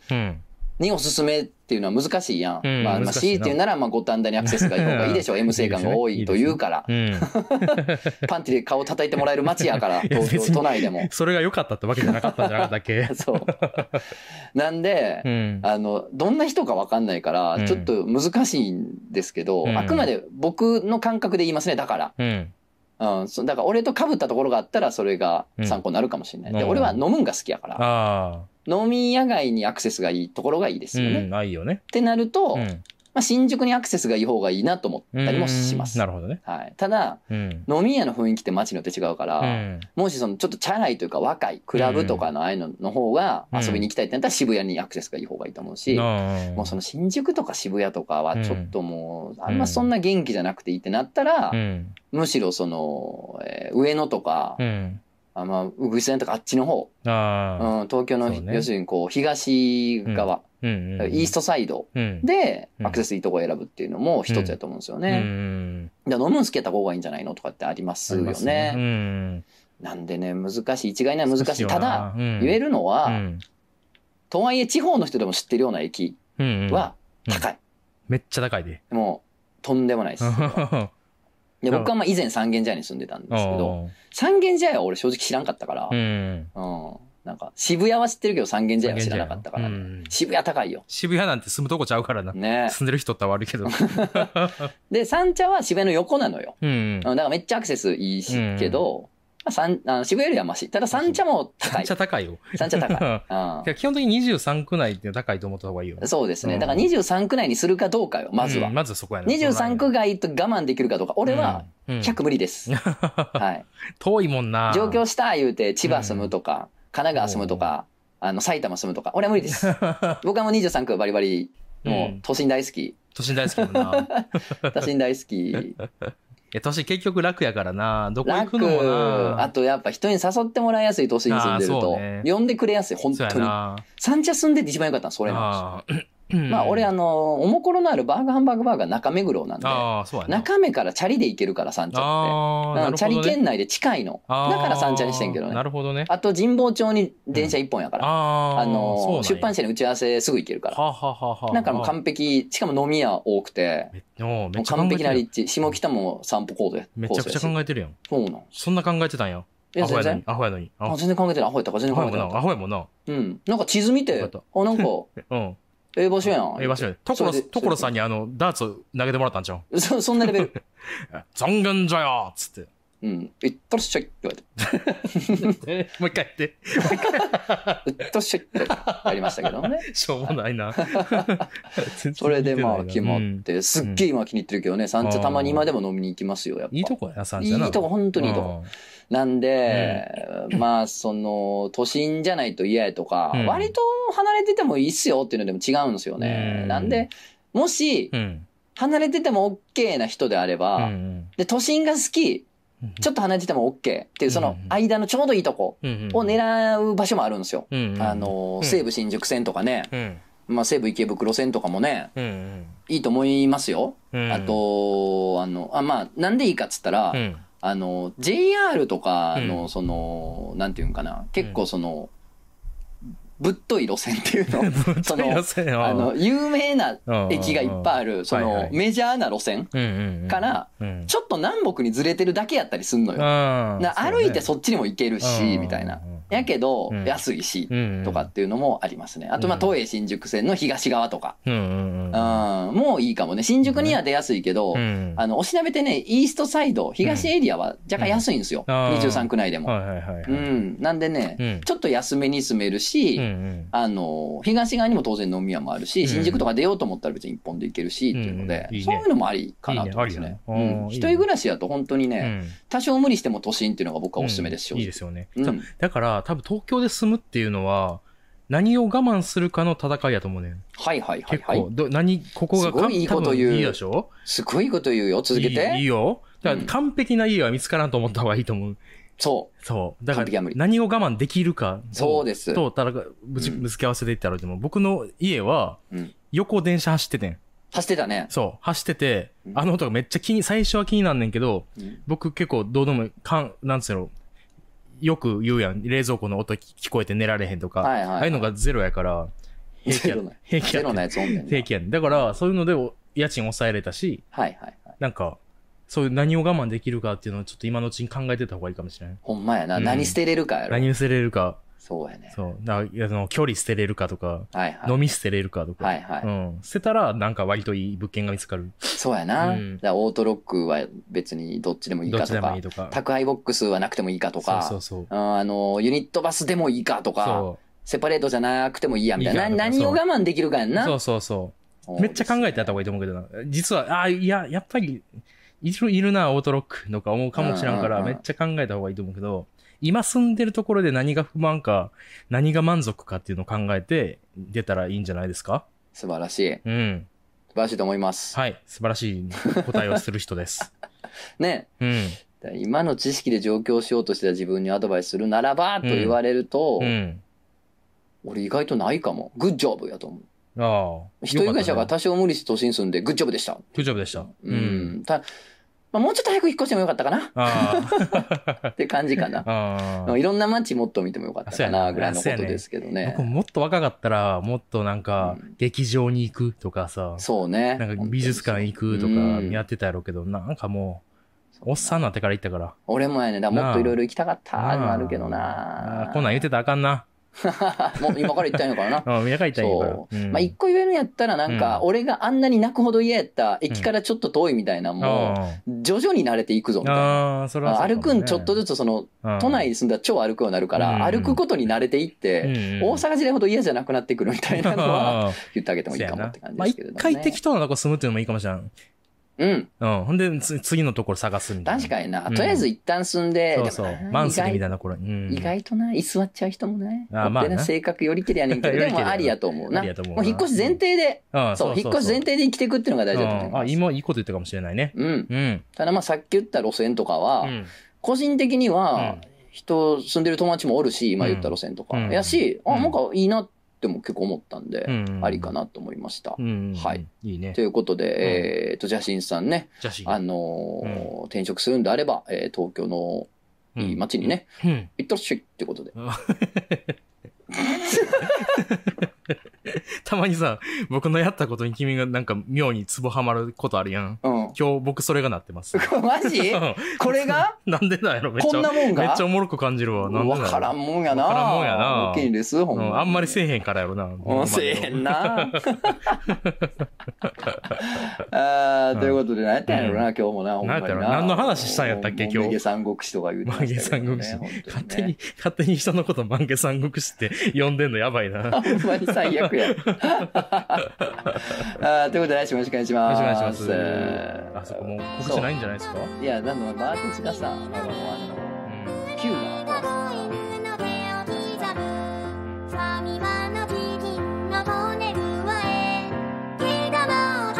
S1: におすすめっていうのは難しいやん。うん、まあ、まあ、C っていうなら、まあ、五反田にアクセスがいい方がいいでしょう。M 性感が多いと言うから。パンティで顔叩いてもらえる街やから、東京都内でも。
S2: それが良かったってわけじゃなかったんじゃなかっけ
S1: そう。なんで、うん、あの、どんな人かわかんないから、ちょっと難しいんですけど、うん、あくまで僕の感覚で言いますね、だから。うん、そだから俺と被ったところがあったらそれが参考になるかもしれない。で、
S2: うん
S1: 俺は飲むんが好きやから、
S2: あ
S1: 飲み屋街にアクセスがいいところがいいで
S2: あ。
S1: すよね。っ
S2: うん、ないよね。
S1: てなると、
S2: うん。
S1: まあ、新宿にアクセスがいい方がいいなと思ったりもします。
S2: うんなるほどね。
S1: はい。ただ、
S2: うん。
S1: 飲み屋の雰囲気って街によって違うから、
S2: うん。
S1: もしそのちょっとチャラいというか若いクラブとかのああいうのの方が遊びに行きたいってなったら渋谷にアクセスがいい方がいいと思うし、も
S2: も
S1: うその新宿とか渋谷とかはちょっともうあんまそんな元気じゃなくていいってなったら、
S2: うん。
S1: むしろその、えー上野とか、
S2: うん。
S1: あまあ、うぐ線とかあっちの方、
S2: ああ。
S1: うん、東京の、
S2: ね
S1: 要するにこう東側、
S2: うん。うん。
S1: イーストサイド
S2: うん。
S1: で
S2: うん
S1: アクセスいいとこ選ぶっていうのも一つやと思うんですよ
S2: う
S1: ね。
S2: ん。
S1: で飲むん好きやった方がいいんじゃないのとかってありますよね。
S2: うん。
S1: なんでね、難しい。一概には難しい。ただ、
S2: 言
S1: 言えるのは、
S2: うん。
S1: とはいえ地方の人でも知ってるような駅
S2: うん。
S1: は高い。
S2: めっちゃ高いで。
S1: もう、とんでもないです。で僕はまあ以前三軒茶屋に住んでたんですけど、三軒茶屋は俺正直知らんかったから、
S2: う
S1: うん。
S2: ん。
S1: なんか渋谷は知ってるけど三軒茶屋は知らなかったからね、
S2: うん
S1: 渋谷高いよ。
S2: 渋谷なんて住むとこちゃうからな。
S1: ね。
S2: 住んでる人って悪いけど。
S1: で、三茶は渋谷の横なのよ。
S2: うん
S1: うん。だからめっちゃアクセスいいし、
S2: うん
S1: けど、まあ、三あの渋谷よりはマシ。ただ三茶も高い
S2: めっち。ゃ高いよ。
S1: 三茶高い。
S2: いや基本的に23区内って高いと思った方がいいよ
S1: うん。。そうですね。
S2: うん
S1: だから23区内にするかどうかよ、まずは。
S2: うんまずそこやね。
S1: 23区外と我慢できるかどうか。俺は
S2: うん、
S1: 100無理です。はい。
S2: 遠いもんな。
S1: 上京した言うて千葉住むとか、神奈川住むとか、あの埼玉住むとか。俺は無理です。僕はもう23区バリバリ、も
S2: う
S1: うん都心大好き。
S2: 都心大好き。
S1: 都心大好き。
S2: え、都心結局楽やからな。どこ行く
S1: 楽
S2: のもな。
S1: あとやっぱ人に誘ってもらいやすい都心に住んでると
S2: ね、
S1: 呼んでくれやすい、本当に。三茶住んでて一番良かったそれなんですよ。まあ俺あの、おもころのあるバーガーハンバーグバーガー中目黒なんで。中目からチャリで行けるから三茶って。チャ。リ圏内で近いの。だから三茶にしてんけどね
S2: な。るほどね。
S1: あと神保町に電車一本やから。
S2: あ
S1: の、出版
S2: 社
S1: 社に打ち合わせすぐ行けるから。なんかもう完璧、しかも飲み屋多くて、もう完璧な立地。下北も散歩コードや。
S2: めちゃくちゃ考えてるやん。
S1: そうなん。
S2: そんな考えてたんや？
S1: いや、全然
S2: アホやのに？。アホやのに？
S1: あ、全然考えてない。アホやったか全然考えてなかっ
S2: ホやもんな。
S1: た。うん。なんか地図見て、あ、なんか、
S2: うん。
S1: ええ場所やん。
S2: ええ場所や。ところ、
S1: それで
S2: 所さんにあの、ダーツ投げてもらったんちゃう？
S1: そ、そんなレベル。
S2: 残願じゃよっつって。
S1: うん。行ったらっしゃいって言われて。
S2: え もう一回言って。
S1: 行ったらっしゃいってやりましたけどね。
S2: しょうもないな。
S1: それでまあ決まっ
S2: うん
S1: て、すっげえ今気に入ってるけどね、三茶たまに今でも飲みに行きますよ、やっぱ。
S2: いいとこやな、三
S1: い
S2: 茶な。
S1: いとこ、本当にいいとこ。なんで、まあ、その、都心じゃないと嫌やとか、
S2: うん
S1: 割と離れててもいいっすよっていうのでも違うんですよね。
S2: うん
S1: なんで、もし、
S2: うん。
S1: 離れてても OK な人であれば、
S2: うん。
S1: で、都心が好き、ちょっと離れてても OK っていう、その間のちょうどいいとこ
S2: うん。
S1: を狙う場所もあるんですよ。
S2: うん。
S1: あの、
S2: うん
S1: 西武新宿線とかね、
S2: うん。
S1: まあ西武池袋線とかもね、
S2: うん。
S1: いいと思いますよ。
S2: うん。
S1: あ、と、あの、あ、まあ、なんでいいかっつったら、
S2: うん。
S1: あの、JR とかの、
S2: うん
S1: その、なんていうんかな、結構その、ぶっとい路線っていうの、その、あの、有名な駅がいっぱいある、その、メジャーな路線から、ちょっと南北にずれてるだけやったりすんのよ。な歩いてそっちにも行けるし、みたいな。やけど
S2: うん、
S1: 安いし、
S2: と
S1: とかっていうのもありますね。あと、まあ、東映新宿線の東側とか、
S2: うん
S1: もういいかもね。新宿には出やすいけど
S2: う、ん
S1: あの、おしなべてね、イーストサイド、東エリアは若干安いんですよ。
S2: うんあー
S1: 23区内でも。
S2: はいはいはい。
S1: うん。なんでね、
S2: うん
S1: ちょっと安めに住めるし。あの、東側にも当然飲み屋もあるし、
S2: うん
S1: 新宿とか出ようと思ったら別に一本で行けるし、っていうので、そういうのもありかなと思いますね。うん。一人暮らしだと本当にね、
S2: うん
S1: 多少無理しても都心っていうのが僕はおすすめです、
S2: うんいいですよね。
S1: うん
S2: だから、多分東京で住むっていうのは、何を我慢するかの戦いやと思うねん。
S1: はいはいはいはい
S2: 結構、。ど何、ここが
S1: すごいいいこと言う
S2: いいでしょ
S1: すごいこと言うよ。続けて。
S2: いいいいよ。だから
S1: うん
S2: 完璧な家は見つからんと思った方がいいと思う。
S1: そう。
S2: そう。だから何を我慢できるか。
S1: そうです
S2: と、ただ、ぶち、
S1: うん
S2: ぶつけ合わせで言ったらでも、僕の家は
S1: うん、
S2: 横電車走っててん。
S1: 走ってたね。
S2: そう。走ってて
S1: う、ん
S2: あの音がめっちゃ気に、最初は気になんねんけど、
S1: うん
S2: 僕結構どうでも、かん、なんつうの、よく言うやん。冷蔵庫の音聞こえて寝られへんとか。
S1: はいはいはい
S2: ああいうのがゼロやから、平気や。平気や
S1: ゼロなやつおんねんな。
S2: 平気やねん。だから、そういうのでお家賃抑えれたし、
S1: はいはいはい。
S2: なんか、そういう何を我慢できるかっていうのをちょっと今のうちに考えてた方がいいかもしれない。
S1: ほんまやな。
S2: うん
S1: 何捨てれるかやろ。
S2: 何を捨てれるか。
S1: そうやね。
S2: そう。だから、あの、距離捨てれるかとか、
S1: はいはい。
S2: 飲み捨てれるかとか。
S1: はいはい。
S2: うん。捨てたら、なんか割といい物件が見つかる。
S1: そうやな。うん、だからオートロックは別にどっちでもいいかとか。どっちでもいいとか。宅配ボックスはなくてもいいかとか。
S2: そうそうそう。
S1: あの、ユニットバスでもいいかとか。そう。セパレートじゃなくてもいいやみたいな。何を我慢できるかやんな。
S2: そうそうそう。めっちゃ考えてやった方がいいと思うけどな。実は、ああ、いや、やっぱり、いる、いるな、オートロックとか思うかもしらんから、めっちゃ考えた方がいいと思うけど、今住んでるところで何が不満か、何が満足かっていうのを考えて出たらいいんじゃないですか？
S1: 素晴らしい。
S2: うん。
S1: 素晴らしいと思います。
S2: はい。素晴らしい答えをする人です。
S1: ね。
S2: うん。
S1: 今の知識で上京しようとしてた自分にアドバイスするならばと言われると、うん、うん、俺意外とないかも。グッジョブやと思う。
S2: ああ。
S1: 一人暮らしが多少無理して都心住んで、グッジョブでした。
S2: グッジョブでした。
S1: うん。たまあ、もうちょっと早く引っ越してもよかったかな。って感じかな。いろんな街もっと見てもよかったかな、ぐらいのことですけどね。
S2: 僕もっと若かったら、もっとなんか、劇場に行くとかさ。
S1: そうね。
S2: なんか美術館行くとかやってたやろうけど、なんかもう、おっさんになってから行ったから。
S1: 俺もやね。だもっといろいろ行きたかったのあるけどな。
S2: こんなん言ってたらあかんな。
S1: もう今から言ったんやからな。
S2: うん、今から言ったんやから。
S1: そう。まあ一個言えるんやったらなんか、俺があんなに泣くほど嫌やった駅からちょっと遠いみたいなもう、徐々に慣れていくぞみたいな。あそれは歩くんちょっとずつその、都内に住んだら超歩くようになるから、歩くことに慣れていって、大阪時代ほど嫌じゃなくなってくるみたいなのは、言ってあげてもいいかもって感じですけどね。
S2: まあ一回適当なとこ住むっていうのもいいかもしれん。
S1: うん。
S2: うん。ほんで、次のところ探すみたい
S1: な。確かにな。とりあえず一旦住んで、
S2: そうそう。マンスリーみたいな頃
S1: に。意外とな、居座っちゃう人もね。あまあ。性格よりけりやねんけど、でもありやと思うな。ありやと思う。もう引っ越し前提で、そう、引っ越し前提で生きていくっていうのが大事だと思います。あ、
S2: 今いいこと言ったかもしれないね。
S1: うん。うん。ただまあさっき言った路線とかは、個人的には、人住んでる友達もおるし、今言った路線とか。やし、あ、なんかいいなって。っても結構思ったんで、ありかなと思いました。はい。
S2: いいね。
S1: ということで、えっと、ジャシンさんね、あの転職するんであれば、え東京のいい街にね、行ってらっしゃいってことで。
S2: たまにさ、僕のやったことに君がなんか妙にツボハマることあるやん。うん。今日僕それがなってます。
S1: マジ？これが？
S2: なんでだやろめっちゃ。
S1: こんなもんが？
S2: めっちゃおもろく感じるわ。なん
S1: でわからんもんやな。
S2: わからんもんやな。
S1: 大きいです、ほ
S2: んま、うん。あんまりせえへんからやろな。
S1: うん、せえへんな。あということで、何やったんやろな、今日もな、ほんまにな。
S2: 何の話したんやったっけ、今日？
S1: 万華三国志とか言うて
S2: ました三国志。勝手に、勝手に人のこと万華三国志って呼んでんのやばいな。
S1: ほんまに最悪や。ということで来週もよろしくお願いします。
S2: よろしくお願いします。あそこもう告知ないんじゃないですか？
S1: いや、なんだ、マーティスがさ、あの、あの、うュ
S4: ーバ、「ファミマのキリンのトネルワえ」「毛玉を